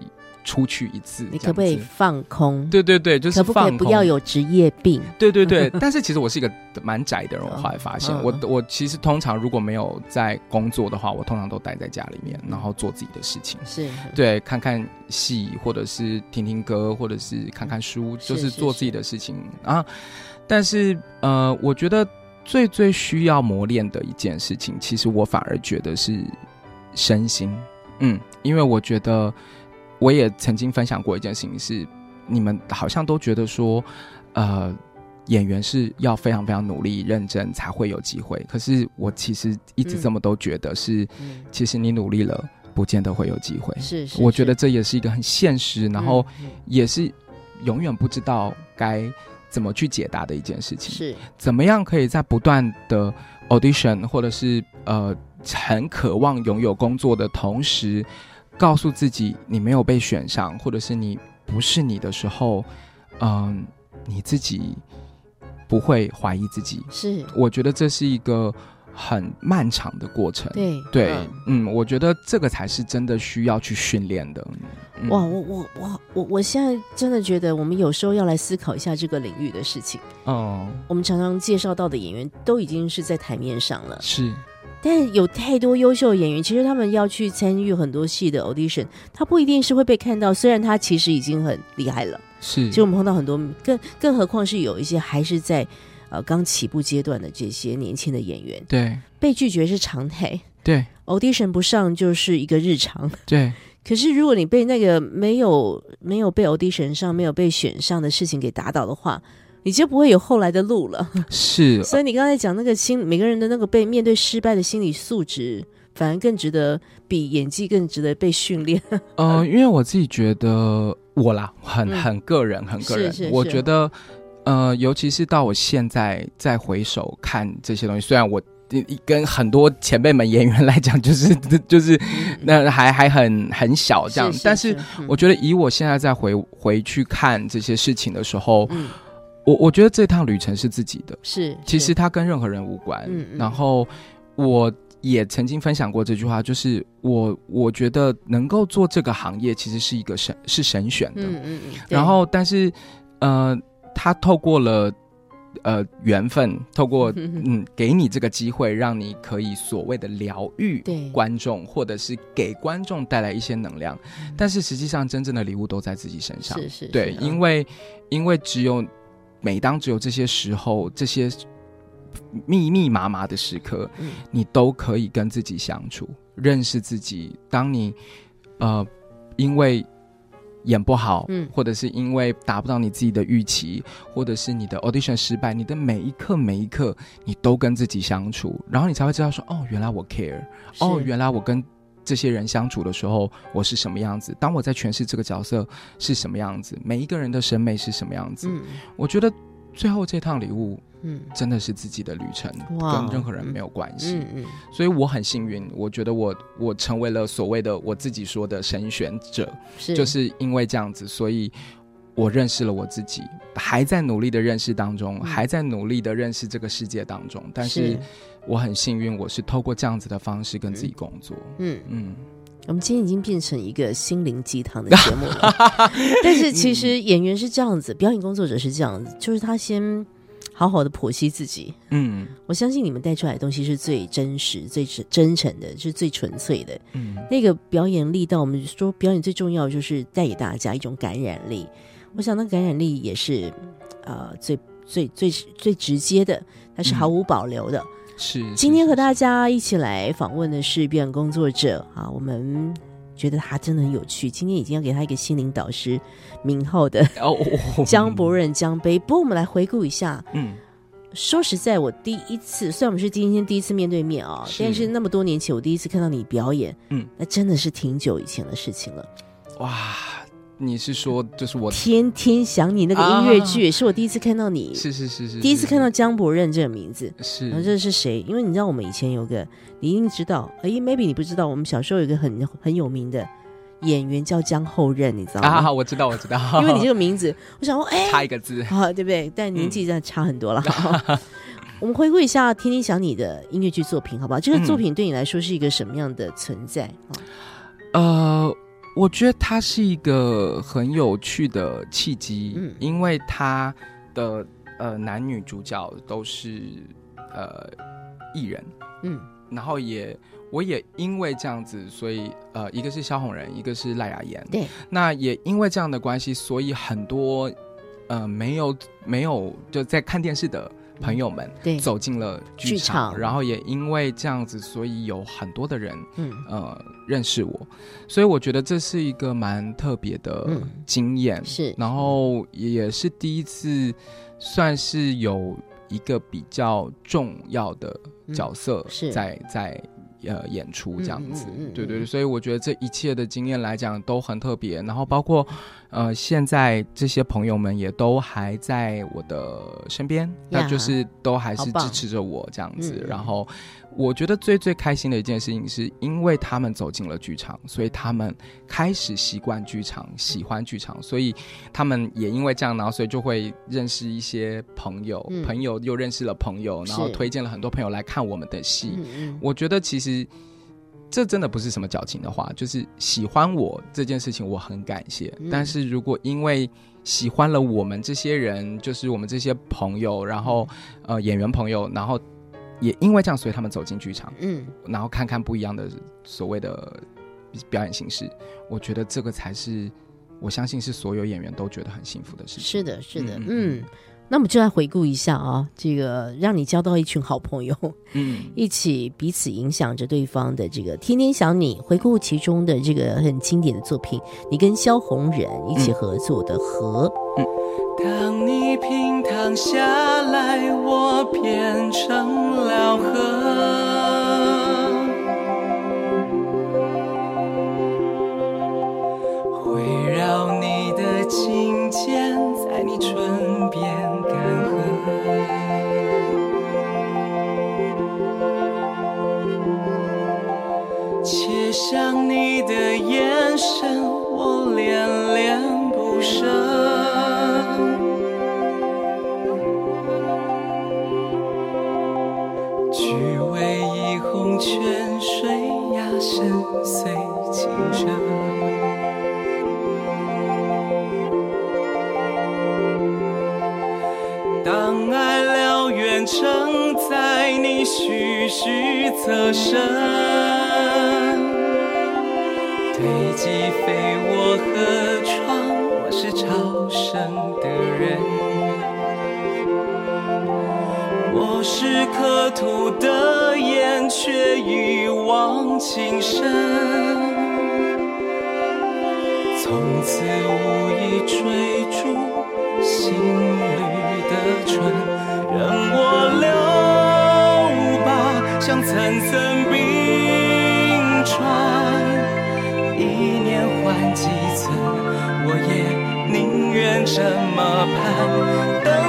Speaker 1: 出去一次，
Speaker 2: 你可不可以放空？
Speaker 1: 对对对，就是
Speaker 2: 可不可以不要有职业病？
Speaker 1: 对对对，但是其实我是一个蛮宅的人，我后来发现，
Speaker 2: 嗯
Speaker 1: 我我其实通常如果没有在工作的话，我通常都待在家里面，然后做自己的事情。
Speaker 2: 是，
Speaker 1: 对，看看戏，或者是听听歌，或者是看看书，
Speaker 2: 是
Speaker 1: 就是做自己的事情啊。但是呃，我觉得最最需要磨练的一件事情，其实我反而觉得是身心。嗯，因为我觉得我也曾经分享过一件事情是，你们好像都觉得说，呃。演员是要非常非常努力、认真才会有机会。可是我其实一直
Speaker 2: 嗯
Speaker 1: 这么都觉得是，
Speaker 2: 嗯
Speaker 1: 其实你努力了，不见得会有机会。
Speaker 2: 是是，
Speaker 1: 我觉得这也是一个很现实，然后
Speaker 2: 嗯
Speaker 1: 也是永远不知道该怎么去解答的一件事情。
Speaker 2: 是
Speaker 1: 怎么样可以在不断的 audition 或者是呃很渴望拥有工作的同时，告诉自己你没有被选上，或者是你不是你的时候，嗯、你自己不会怀疑自己。
Speaker 2: 是，
Speaker 1: 我觉得这是一个很漫长的过程。
Speaker 2: 对
Speaker 1: 对
Speaker 2: 嗯，
Speaker 1: 嗯，我觉得这个才是真的需要去训练的。嗯
Speaker 2: 哇，我我我我我现在真的觉得，我们有时候要来思考一下这个领域的事情。
Speaker 1: 哦，
Speaker 2: 我们常常介绍到的演员都已经是在台面上了，
Speaker 1: 是
Speaker 2: 但有太多优秀演员，其实他们要去参与很多戏的 audition，他不一定是会被看到。虽然他其实已经很厉害了，
Speaker 1: 是。
Speaker 2: 其实我们碰到很多，更更何况是有一些还是在呃刚起步阶段的这些年轻的演员，
Speaker 1: 对。
Speaker 2: 被拒绝是常态。
Speaker 1: 对
Speaker 2: ，audition 不上就是一个日常。
Speaker 1: 对。
Speaker 2: 可是如果你被那个没有没有被 audition 上、没有被选上的事情给打倒的话，你就不会有后来的路了。
Speaker 1: 是，
Speaker 2: 所以你刚才讲那个心，每个人的那个被面对失败的心理素质，反而更值得比演技更值得被训练。
Speaker 1: 呃，因为我自己觉得我啦，很
Speaker 2: 嗯。
Speaker 1: 很个人，很个人。
Speaker 2: 是是是。
Speaker 1: 我觉得，呃，尤其是到我现在再回首看这些东西，虽然我跟很多前辈们演员来讲，就是 就是那还还很很小这样，但是
Speaker 2: 嗯
Speaker 1: 我觉得以我现在再回回去看这些事情的时候，
Speaker 2: 嗯
Speaker 1: 我我觉得这趟旅程是自己的，
Speaker 2: 是
Speaker 1: 其实它跟任何人无关。
Speaker 2: 嗯嗯
Speaker 1: 然后我也曾经分享过这句话，就是我我觉得能够做这个行业，其实是一个神是神选的。
Speaker 2: 嗯嗯嗯，
Speaker 1: 然后，但是呃，他透过了。呃，缘分透过
Speaker 2: 嗯
Speaker 1: 嗯，给你这个机会，让你可以所谓的疗愈观众，或者是给观众带来一些能量。但是实际上，真正的礼物都在自己身上。
Speaker 2: 是是
Speaker 1: 对，因为因为只有每当只有这些时候，这些密密麻麻的时刻，
Speaker 2: 嗯。
Speaker 1: 你都可以跟自己相处，认识自己。当你呃因为演不好，
Speaker 2: 嗯。
Speaker 1: 或者是因为达不到你自己的预期，或者是你的 audition 失败，你的每一刻每一刻，你都跟自己相处，然后你才会知道说，哦，原来我 care，哦，原来我跟这些人相处的时候，我是什么样子？当我在诠释这个角色是什么样子？每一个人的审美是什么样子？
Speaker 2: 嗯
Speaker 1: 我觉得最后这趟礼物
Speaker 2: 嗯
Speaker 1: 真的是自己的旅程，跟任何人没有关系。
Speaker 2: 嗯嗯
Speaker 1: 所以我很幸运，我觉得我我成为了所谓的我自己说的神选者，
Speaker 2: 是
Speaker 1: 就是因为这样子，所以我认识了我自己，还在努力的认识当中，
Speaker 2: 嗯
Speaker 1: 还在努力的认识这个世界当中。但是我很幸运，我是透过这样子的方式跟自己工作。
Speaker 2: 嗯。
Speaker 1: 嗯，
Speaker 2: 我们今天已经变成一个心灵鸡汤的节目了，但是其实演员是这样子，表演工作者是这样子，就是他先好好的剖析自己。
Speaker 1: 嗯
Speaker 2: 我相信你们带出来的东西是最真实、最真真诚的，是最纯粹的。
Speaker 1: 嗯
Speaker 2: 那个表演力道我们说表演最重要的就是带给大家一种感染力。我想那感染力也是呃最最最最直接的，它是毫无保留的。
Speaker 1: 是。
Speaker 2: 今天和大家一起来访问的是表演工作者啊，我们觉得他真的很有趣。今天已经要给他一个心灵导师名号的江伯任江杯。不过我们来回顾一下，
Speaker 1: 嗯
Speaker 2: 说实在，我第一次虽然我们是今天第一次面对面啊、
Speaker 1: 是
Speaker 2: 但是那么多年前我第一次看到你表演，
Speaker 1: 嗯，
Speaker 2: 那真的是挺久以前的事情了。
Speaker 1: 哇，你是说就是我
Speaker 2: 天天想你那个音乐剧，也是我第一次看到你，
Speaker 1: 是是是是
Speaker 2: 第一次看到江伯任这个名字。
Speaker 1: 是
Speaker 2: 然后这是谁？因为你知道我们以前有个，你一定知道，哎，maybe 你不知道，我们小时候有一个很很有名的演员叫江后任，你知道吗？
Speaker 1: 啊，我知道我知道，
Speaker 2: 因为你这个名字，我想说，哎，
Speaker 1: 差一个字，
Speaker 2: 啊，对不对？但年纪真的差很多了。我们回顾一下《天天想你》的音乐剧作品，好不好？这个作品对你来说是一个什么样的存在？啊
Speaker 1: 呃，我觉得它是一个很有趣的契机，
Speaker 2: 嗯。
Speaker 1: 因为它的呃男女主角都是呃艺人，
Speaker 2: 嗯。
Speaker 1: 然后也我也因为这样子，所以呃一个是萧红人，一个是赖雅妍，
Speaker 2: 对，
Speaker 1: 那也因为这样的关系，所以很多呃没有没有就在看电视的朋友们
Speaker 2: 对，
Speaker 1: 走进了剧
Speaker 2: 剧
Speaker 1: 场，
Speaker 2: 场
Speaker 1: 然后也因为这样子，所以有很多的人
Speaker 2: 嗯。
Speaker 1: 呃认识我，所以我觉得这是一个蛮特别的
Speaker 2: 嗯。
Speaker 1: 经验，
Speaker 2: 是，
Speaker 1: 然后也是第一次算是有一个比较重要的角色
Speaker 2: 嗯
Speaker 1: 在在呃演出这样子。
Speaker 2: 嗯嗯嗯
Speaker 1: 对对对，所以我觉得这一切的经验来讲都很特别。然后包括呃现在这些朋友们也都还在我的身边，那就是都还是支持着我这样子。然后我觉得最最开心的一件事情，是因为他们走进了剧场，所以他们开始习惯剧场，喜欢剧场，所以他们也因为这样，然后所以就会认识一些朋友，
Speaker 2: 嗯
Speaker 1: 朋友又认识了朋友，然后推荐了很多朋友来看我们的戏。我觉得其实这真的不是什么矫情的话，就是喜欢我这件事情，我很感谢。
Speaker 2: 嗯
Speaker 1: 但是如果因为喜欢了我们这些人，就是我们这些朋友，然后呃演员朋友，然后也因为这样，所以他们走进剧场，
Speaker 2: 嗯，
Speaker 1: 然后看看不一样的所谓的表演形式，我觉得这个才是我相信是所有演员都觉得很幸福的事情。
Speaker 2: 是的，是的，
Speaker 1: 嗯
Speaker 2: 嗯。那我们就来回顾一下啊，这个让你交到一群好朋友，
Speaker 1: 嗯，
Speaker 2: 一起彼此影响着对方的这个《天天想你》，回顾其中的这个很经典的作品，你跟萧红人一起合作的《和》，
Speaker 5: 当你平躺下来，我变成小河，围绕你的颈肩，在你唇边干涸，切向你的眼神，我恋恋不舍。徐徐侧身，堆积飞我河床，我是朝生的人。我是刻土的燕，却一往情深。从此无意追逐层层冰川。一年换几次，我也宁愿这么盼。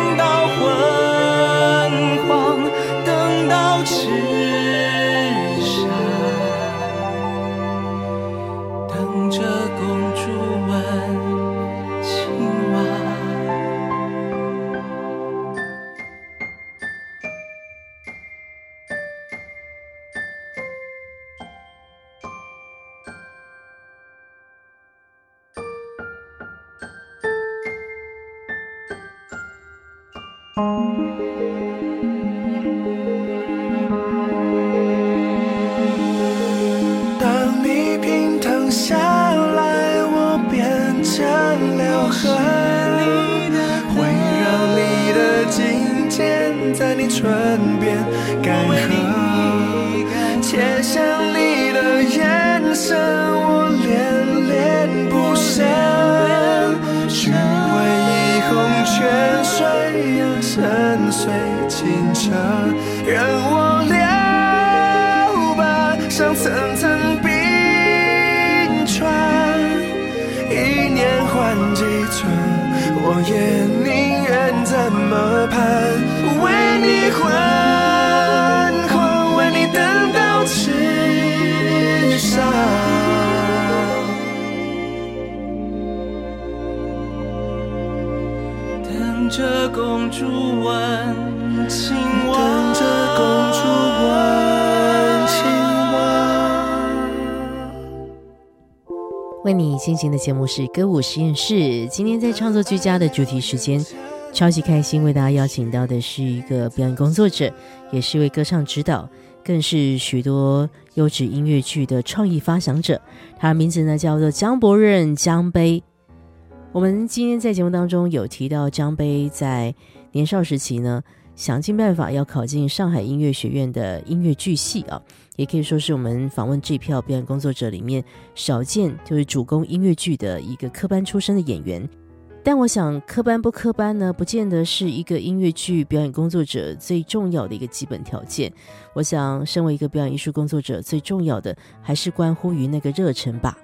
Speaker 5: 等着公主问青蛙。为你
Speaker 2: 进行的节目是歌舞实验室。今天在创作居家的主题时间，超级开心，为大家邀请到的是一个表演工作者，也是一位歌唱指导，更是许多优质音乐剧的创意发想者。他的名字呢叫做江伯任江杯。我们今天在节目当中有提到江杯在年少时期呢，想尽办法要考进上海音乐学院的音乐剧系啊，也可以说是我们访问这票表演工作者里面少见就是主攻音乐剧的一个科班出身的演员。但我想，科班不科班呢，不见得是一个音乐剧表演工作者最重要的一个基本条件。我想，身为一个表演艺术工作者，最重要的还是关乎于那个热忱吧。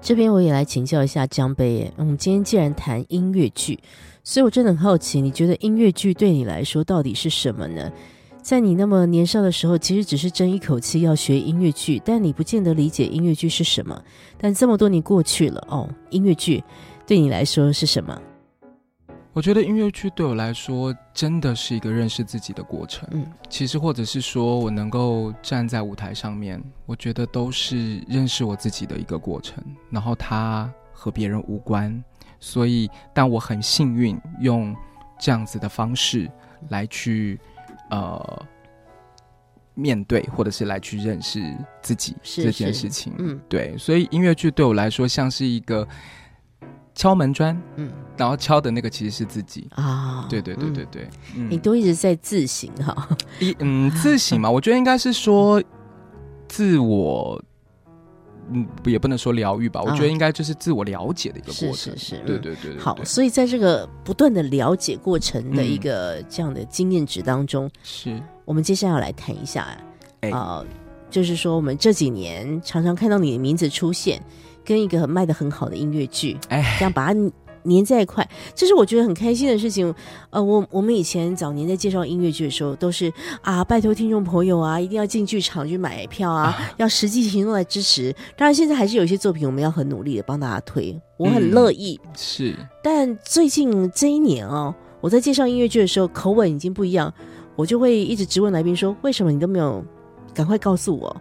Speaker 2: 这边我也来请教一下江北，我们今天既然谈音乐剧，所以我真的很好奇，你觉得音乐剧对你来说到底是什么呢？在你那么年少的时候，其实只是争一口气要学音乐剧，但你不见得理解音乐剧是什么。但这么多年过去了，哦，音乐剧对你来说是什么？
Speaker 1: 我觉得音乐剧对我来说真的是一个认识自己的过程。
Speaker 2: 嗯，
Speaker 1: 其实或者是说我能够站在舞台上面，我觉得都是认识我自己的一个过程。然后它和别人无关，所以但我很幸运用这样子的方式来去呃面对，或者是来去认识自己这件事情。
Speaker 2: 嗯。
Speaker 1: 对，所以音乐剧对我来说像是一个敲门砖，
Speaker 2: 嗯。
Speaker 1: 然后敲的那个其实是自己。
Speaker 2: 啊，
Speaker 1: 对对对
Speaker 2: 嗯
Speaker 1: 对对，
Speaker 2: 你
Speaker 1: 嗯，
Speaker 2: 都一直在自省哈，
Speaker 1: 一嗯自省嘛，我觉得应该是说自我，嗯，也不能说疗愈吧，我
Speaker 2: 啊
Speaker 1: 觉得应该就是自我了解的一个过程。
Speaker 2: 是是，是。
Speaker 1: 对对对对，
Speaker 2: 好，所以在这个不断的了解过程的一
Speaker 1: 嗯
Speaker 2: 个这样的经验值当中，
Speaker 1: 是。
Speaker 2: 我们接下来要来谈一下，
Speaker 1: 啊
Speaker 2: 呃，就是说我们这几年常常看到你的名字出现，跟一个卖的很好的音乐剧，
Speaker 1: 哎。
Speaker 2: 这样把它粘在一块，这是我觉得很开心的事情。呃，我我们以前早年在介绍音乐剧的时候，都是啊，拜托听众朋友啊，一定要进剧场去买票啊，要实际行动来支持。当然，现在还是有一些作品我们要很努力的帮大家推，我很
Speaker 1: 嗯
Speaker 2: 乐意。
Speaker 1: 是
Speaker 2: 但最近这一年哦，我在介绍音乐剧的时候，口吻已经不一样，我就会一直质问来宾说：为什么你都没有赶快告诉我？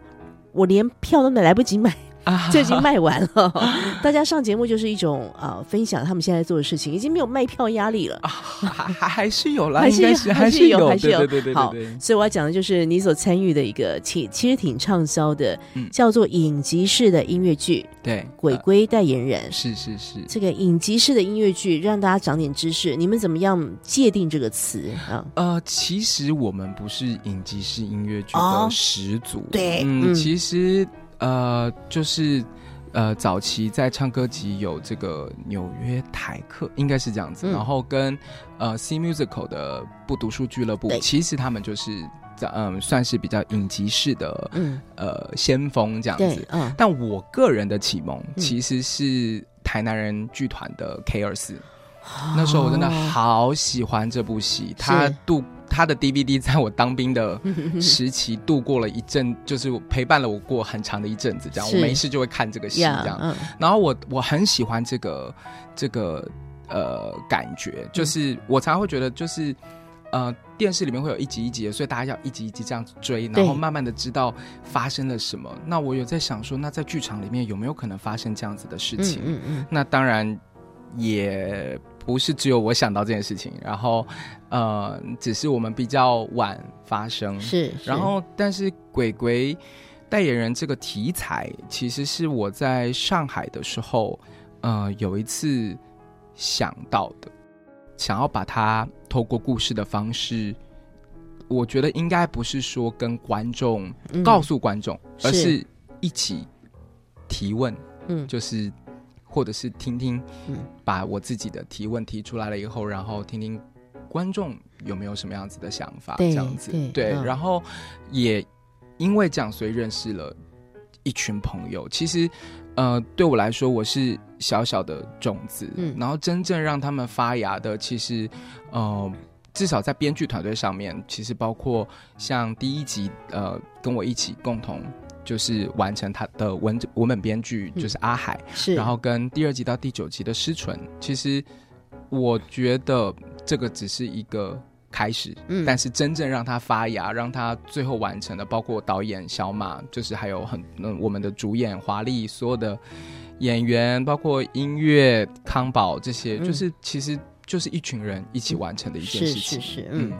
Speaker 2: 我连票都没来不及买，
Speaker 1: 啊
Speaker 2: 就已经卖完了。大家上节目就是一种呃分享他们现在做的事情，已经没有卖票压力了。
Speaker 1: 啊，还还还是有啦，
Speaker 2: 还是还是
Speaker 1: 是
Speaker 2: 有还是有
Speaker 1: 对对对对
Speaker 2: 好
Speaker 1: 对对，
Speaker 2: 所以我要讲的就是你所参与的一个其其实挺畅销的，
Speaker 1: 嗯
Speaker 2: 叫做影集式的音乐剧
Speaker 1: 对《
Speaker 2: 鬼
Speaker 1: 呃
Speaker 2: 鬼代言人》。
Speaker 1: 是是是，
Speaker 2: 这个影集式的音乐剧，让大家长点知识。你们怎么样界定这个词啊？
Speaker 1: 呃，其实我们不是影集式音乐剧
Speaker 2: 哦
Speaker 1: 的始祖，
Speaker 2: 对
Speaker 1: 其实呃，就是呃，早期在唱歌集有这个纽约台客，应该是这样子，
Speaker 2: 嗯。
Speaker 1: 然后跟呃 C Musical 的不读书俱乐部，其实他们就是嗯、算是比较影集式的
Speaker 2: 嗯，
Speaker 1: 呃先锋这样子，，
Speaker 2: 嗯，
Speaker 1: 但我个人的启蒙
Speaker 2: 嗯。
Speaker 1: 其实是台南人剧团的 K 二四。那时候我真的
Speaker 2: 哦
Speaker 1: 好喜欢这部戏，他度他的 DVD 在我当兵的 时期度过了一阵，就是陪伴了我过很长的一阵子，这样我没事就会看这个戏这样。
Speaker 2: 嗯
Speaker 1: 然后我我很喜欢这个这个呃感觉，就是我常常会觉得就是。呃，电视里面会有一集一集的，所以大家要一集一集这样子追，然后慢慢的知道发生了什么。那我有在想说，那在剧场里面有没有可能发生这样子的事
Speaker 2: 嗯
Speaker 1: 情？
Speaker 2: 嗯嗯，
Speaker 1: 那当然也不是只有我想到这件事情，然后呃，只是我们比较晚发生。
Speaker 2: 是，是
Speaker 1: 然后但是鬼鬼代言人这个题材，其实是我在上海的时候，呃，有一次想到的，想要把它透过故事的方式。我觉得应该不是说跟观众
Speaker 2: 嗯
Speaker 1: 告诉观众，而
Speaker 2: 是
Speaker 1: 是一起提问，
Speaker 2: 嗯
Speaker 1: 就是或者是听听，
Speaker 2: 嗯
Speaker 1: 把我自己的提问提出来了以后，然后听听观众有没有什么样子的想法，
Speaker 2: 对
Speaker 1: 这样子
Speaker 2: 对嗯
Speaker 1: 然后也因为这样，所以认识了一群朋友。其实，呃，对我来说，我是小小的种子，
Speaker 2: 嗯
Speaker 1: 然后真正让他们发芽的，其实，呃。至少在编剧团队上面，其实包括像第一集，呃，跟我一起共同就是完成他的文文本编剧，就是阿海，
Speaker 2: 是，
Speaker 1: 然后跟第二集到第九集的失纯，其实我觉得这个只是一个开始，
Speaker 2: 嗯
Speaker 1: 但是真正让它发芽，让它最后完成的，包括导演小马，就是还有很嗯我们的主演华丽，所有的演员，包括音乐康宝这些，
Speaker 2: 嗯
Speaker 1: 就是其实就是一群人一起完成的一件事情。
Speaker 2: 是是，嗯。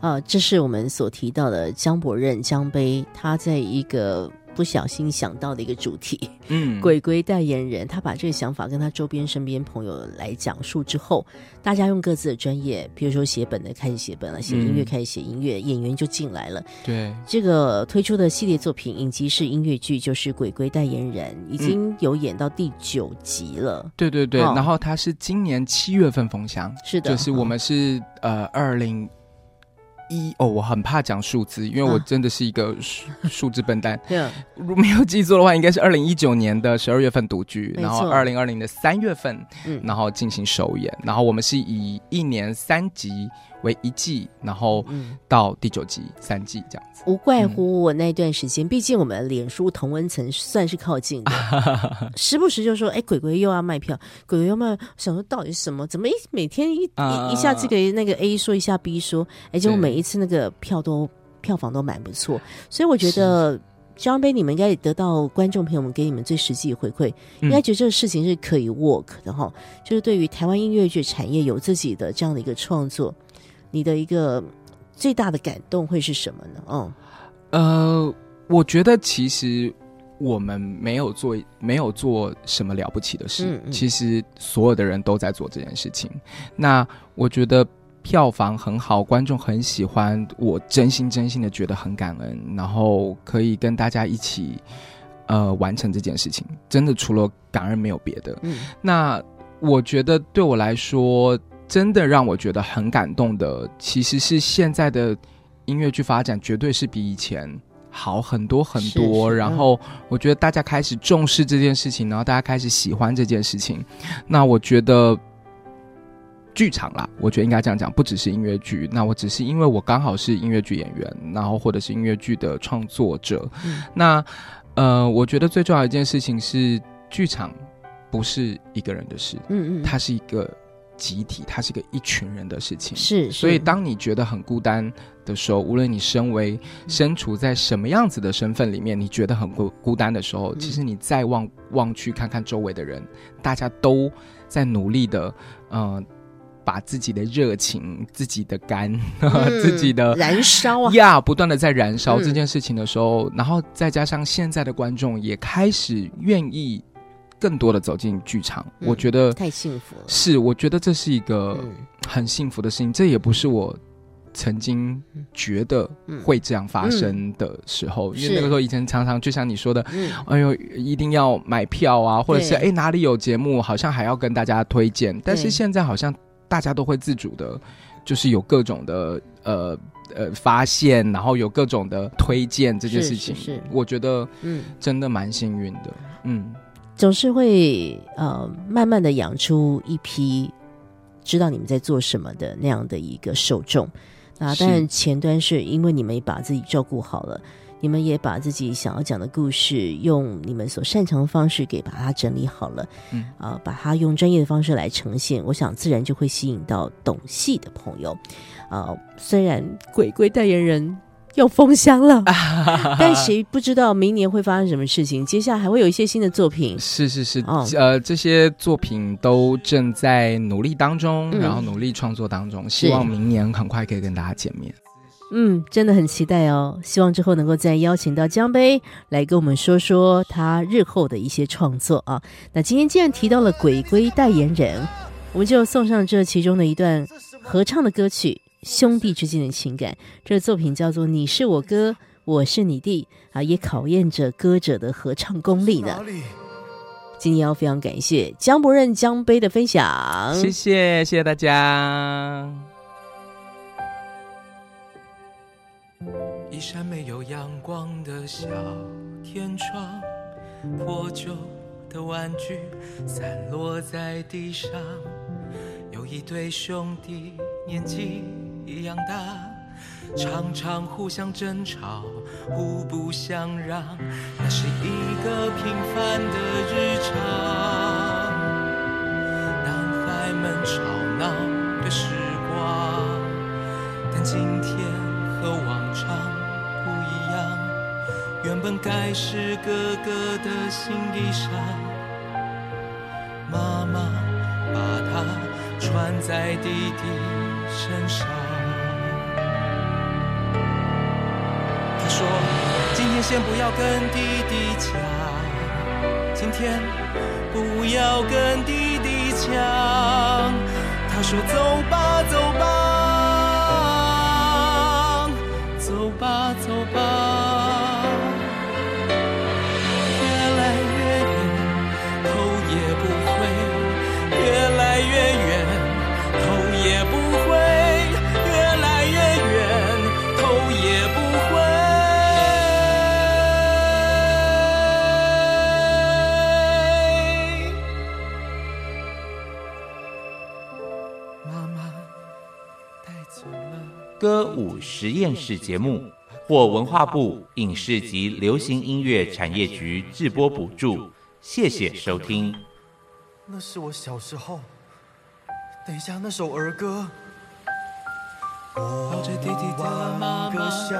Speaker 2: 啊，这是我们所提到的江伯任江杯，他在一个不不小心想到的一个主题。
Speaker 1: 嗯，
Speaker 2: 鬼鬼代言人，他把这个想法跟他周边身边朋友来讲述之后，大家用各自的专业，比如说写本的开始写本了，写音乐
Speaker 1: 嗯
Speaker 2: 开始写音乐，演员就进来了。
Speaker 1: 对，
Speaker 2: 这个推出的系列作品影集式音乐剧就是《鬼鬼代言人》，已经有演到第九集了。
Speaker 1: 对对对，
Speaker 2: 哦
Speaker 1: 然后他是今年七月份封箱，
Speaker 2: 是的，
Speaker 1: 就是我们是呃二零一哦，我很怕讲数字，因为我
Speaker 2: 啊。
Speaker 1: 真的是一个数 数字笨蛋。如果没有记错的话，应该是二零一九年的十二月份独
Speaker 2: 居，
Speaker 1: 然后二零二零的三月份，
Speaker 2: 嗯。
Speaker 1: 然后进行首演，然后我们是以一年三集为一季，然后
Speaker 2: 嗯，
Speaker 1: 到第九集三季这样子。
Speaker 2: 无怪乎我那段时间，毕竟我们脸书同温层算是靠近的，时不时就说：“哎，鬼鬼又要卖票，鬼鬼又卖。”想说到底是什么？怎么一每天一
Speaker 1: 啊
Speaker 2: 一一下这个那个 A 说一下 B 说，哎，结果每一次那个票都票房都蛮不错，所以我觉得。张杯，你们应该也得到观众朋友们给你们最实际的回馈，应
Speaker 1: 嗯
Speaker 2: 该觉得这个事情是可以 work 的哈。就是对于台湾音乐剧产业有自己的这样的一个创作，你的一个最大的感动会是什么呢？哦，
Speaker 1: 呃，我觉得其实我们没有做没有做什么了不起的事，
Speaker 2: 嗯嗯
Speaker 1: 其实所有的人都在做这件事情。那我觉得票房很好，观众很喜欢，我真心真心的觉得很感恩，然后可以跟大家一起呃完成这件事情，真的除了感恩没有别的。
Speaker 2: 嗯
Speaker 1: 那我觉得对我来说，真的让我觉得很感动的，其实是现在的音乐剧发展绝对是比以前好很多很多。
Speaker 2: 是是
Speaker 1: 然后我觉得大家开始重视这件事情，然后大家开始喜欢这件事情。那我觉得。剧场啦，我觉得应该这样讲，不只是音乐剧。那我只是因为我刚好是音乐剧演员，然后或者是音乐剧的创作者。
Speaker 2: 嗯
Speaker 1: 那呃，我觉得最重要的一件事情是，剧场不是一个人的事，
Speaker 2: 嗯嗯，
Speaker 1: 它是一个集体，它是一个一群人的事情。
Speaker 2: 是，
Speaker 1: 所以，当你觉得很孤单的时候，无论你身为身处在什么样子的身份里面，你觉得很孤孤单的时候，
Speaker 2: 嗯。
Speaker 1: 其实你再望望去看看周围的人，大家都在努力的，呃，把自己的热情、自己的肝、
Speaker 2: 嗯。
Speaker 1: 自己的
Speaker 2: 燃烧啊，
Speaker 1: 呀，不断的在燃烧
Speaker 2: 嗯。
Speaker 1: 这件事情的时候，然后再加上现在的观众也开始愿意更多的走进剧场，
Speaker 2: 嗯
Speaker 1: 我觉得
Speaker 2: 太幸福了。
Speaker 1: 是，我觉得这是一个
Speaker 2: 嗯。
Speaker 1: 很幸福的事情，这也不是我曾经觉得
Speaker 2: 嗯。
Speaker 1: 会这样发生的时候，因为那个时候以前常常就像你说的，
Speaker 2: 嗯，
Speaker 1: 哎呦，一定要买票啊，或者是哎哪里有节目，好像还要跟大家推荐。但是现在好像大家都会自主的，就是有各种的呃呃发现，然后有各种的推荐这件事情，
Speaker 2: 是是。
Speaker 1: 我觉得
Speaker 2: 嗯，
Speaker 1: 真的蛮幸运的。嗯，
Speaker 2: 总是会呃慢慢的养出一批知道你们在做什么的那样的一个受众。啊，
Speaker 1: 是
Speaker 2: 当然前端是因为你们也把自己照顾好了，你们也把自己想要讲的故事用你们所擅长的方式给把它整理好了，
Speaker 1: 嗯
Speaker 2: 啊、把它用专业的方式来呈现，我想自然就会吸引到懂戏的朋友。啊、虽然鬼鬼代言人要封箱了，但谁不知道明年会发生什么事情？接下来还会有一些新的作品。
Speaker 1: 是是是，
Speaker 2: 哦
Speaker 1: 呃，这些作品都正在努力当中，
Speaker 2: 嗯
Speaker 1: 然后努力创作当中，希望明年很快可以跟大家见面。
Speaker 2: 嗯，真的很期待哦。希望之后能够再邀请到江杯来跟我们说说他日后的一些创作啊。那今天既然提到了鬼鬼代言人，我们就送上这其中的一段合唱的歌曲《兄弟之间的情感》。这个作品叫做《你是我哥，我是你弟》啊，也考验着歌者的合唱功力呢。今天要非常感谢江博任江杯的分享，
Speaker 1: 谢谢，谢谢大家。
Speaker 6: 一扇没有阳光的小天窗，破旧的玩具散落在地上，有一对兄弟年纪一样大，常常互相争吵，互不相让，那是一个平凡的日常。男孩们吵闹的时光，但今天和往常不一样。原本该是哥哥的新衣裳，妈妈把它穿在弟弟身上。说：“今天
Speaker 1: 先不要跟弟弟讲，今天不要跟弟弟讲。他说走吧，走吧，妈妈带走了。
Speaker 7: 歌舞实验室节目获文化部影视及流行音乐产业局制播补助，谢谢收听。
Speaker 8: 那是我小时候。等一下，那首儿歌。
Speaker 1: 抱着弟弟的妈妈
Speaker 8: 个小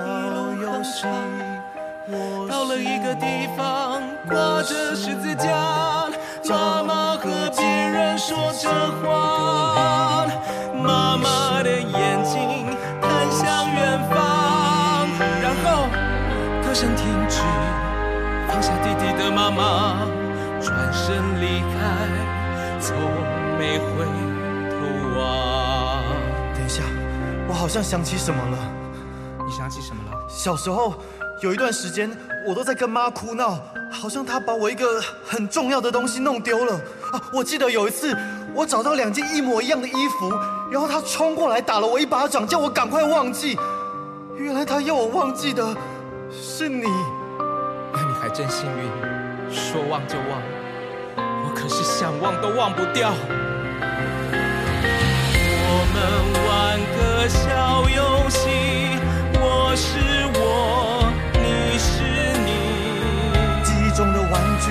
Speaker 8: 游戏，
Speaker 1: 到了一个地方，挂着十字架，妈妈和别人说着话，妈妈的眼睛看向远方，然后歌声停止，放下弟弟的妈妈，转身离开，从没回头望。
Speaker 8: 等一下，我好像想起什么了。
Speaker 9: 你想起什么了？
Speaker 8: 小时候有一段时间，我都在跟妈哭闹，好像她把我一个很重要的东西弄丢了！我记得有一次，我找到两件一模一样的衣服然后他冲过来打了我一巴掌叫我赶快忘记。原来他要我忘记的是你。
Speaker 1: 那你还真幸运说忘就忘。我可是想忘都忘不掉。我们玩个小游戏我是我你是你。记
Speaker 8: 忆中的玩具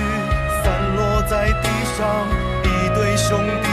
Speaker 8: 散落在地上一对兄弟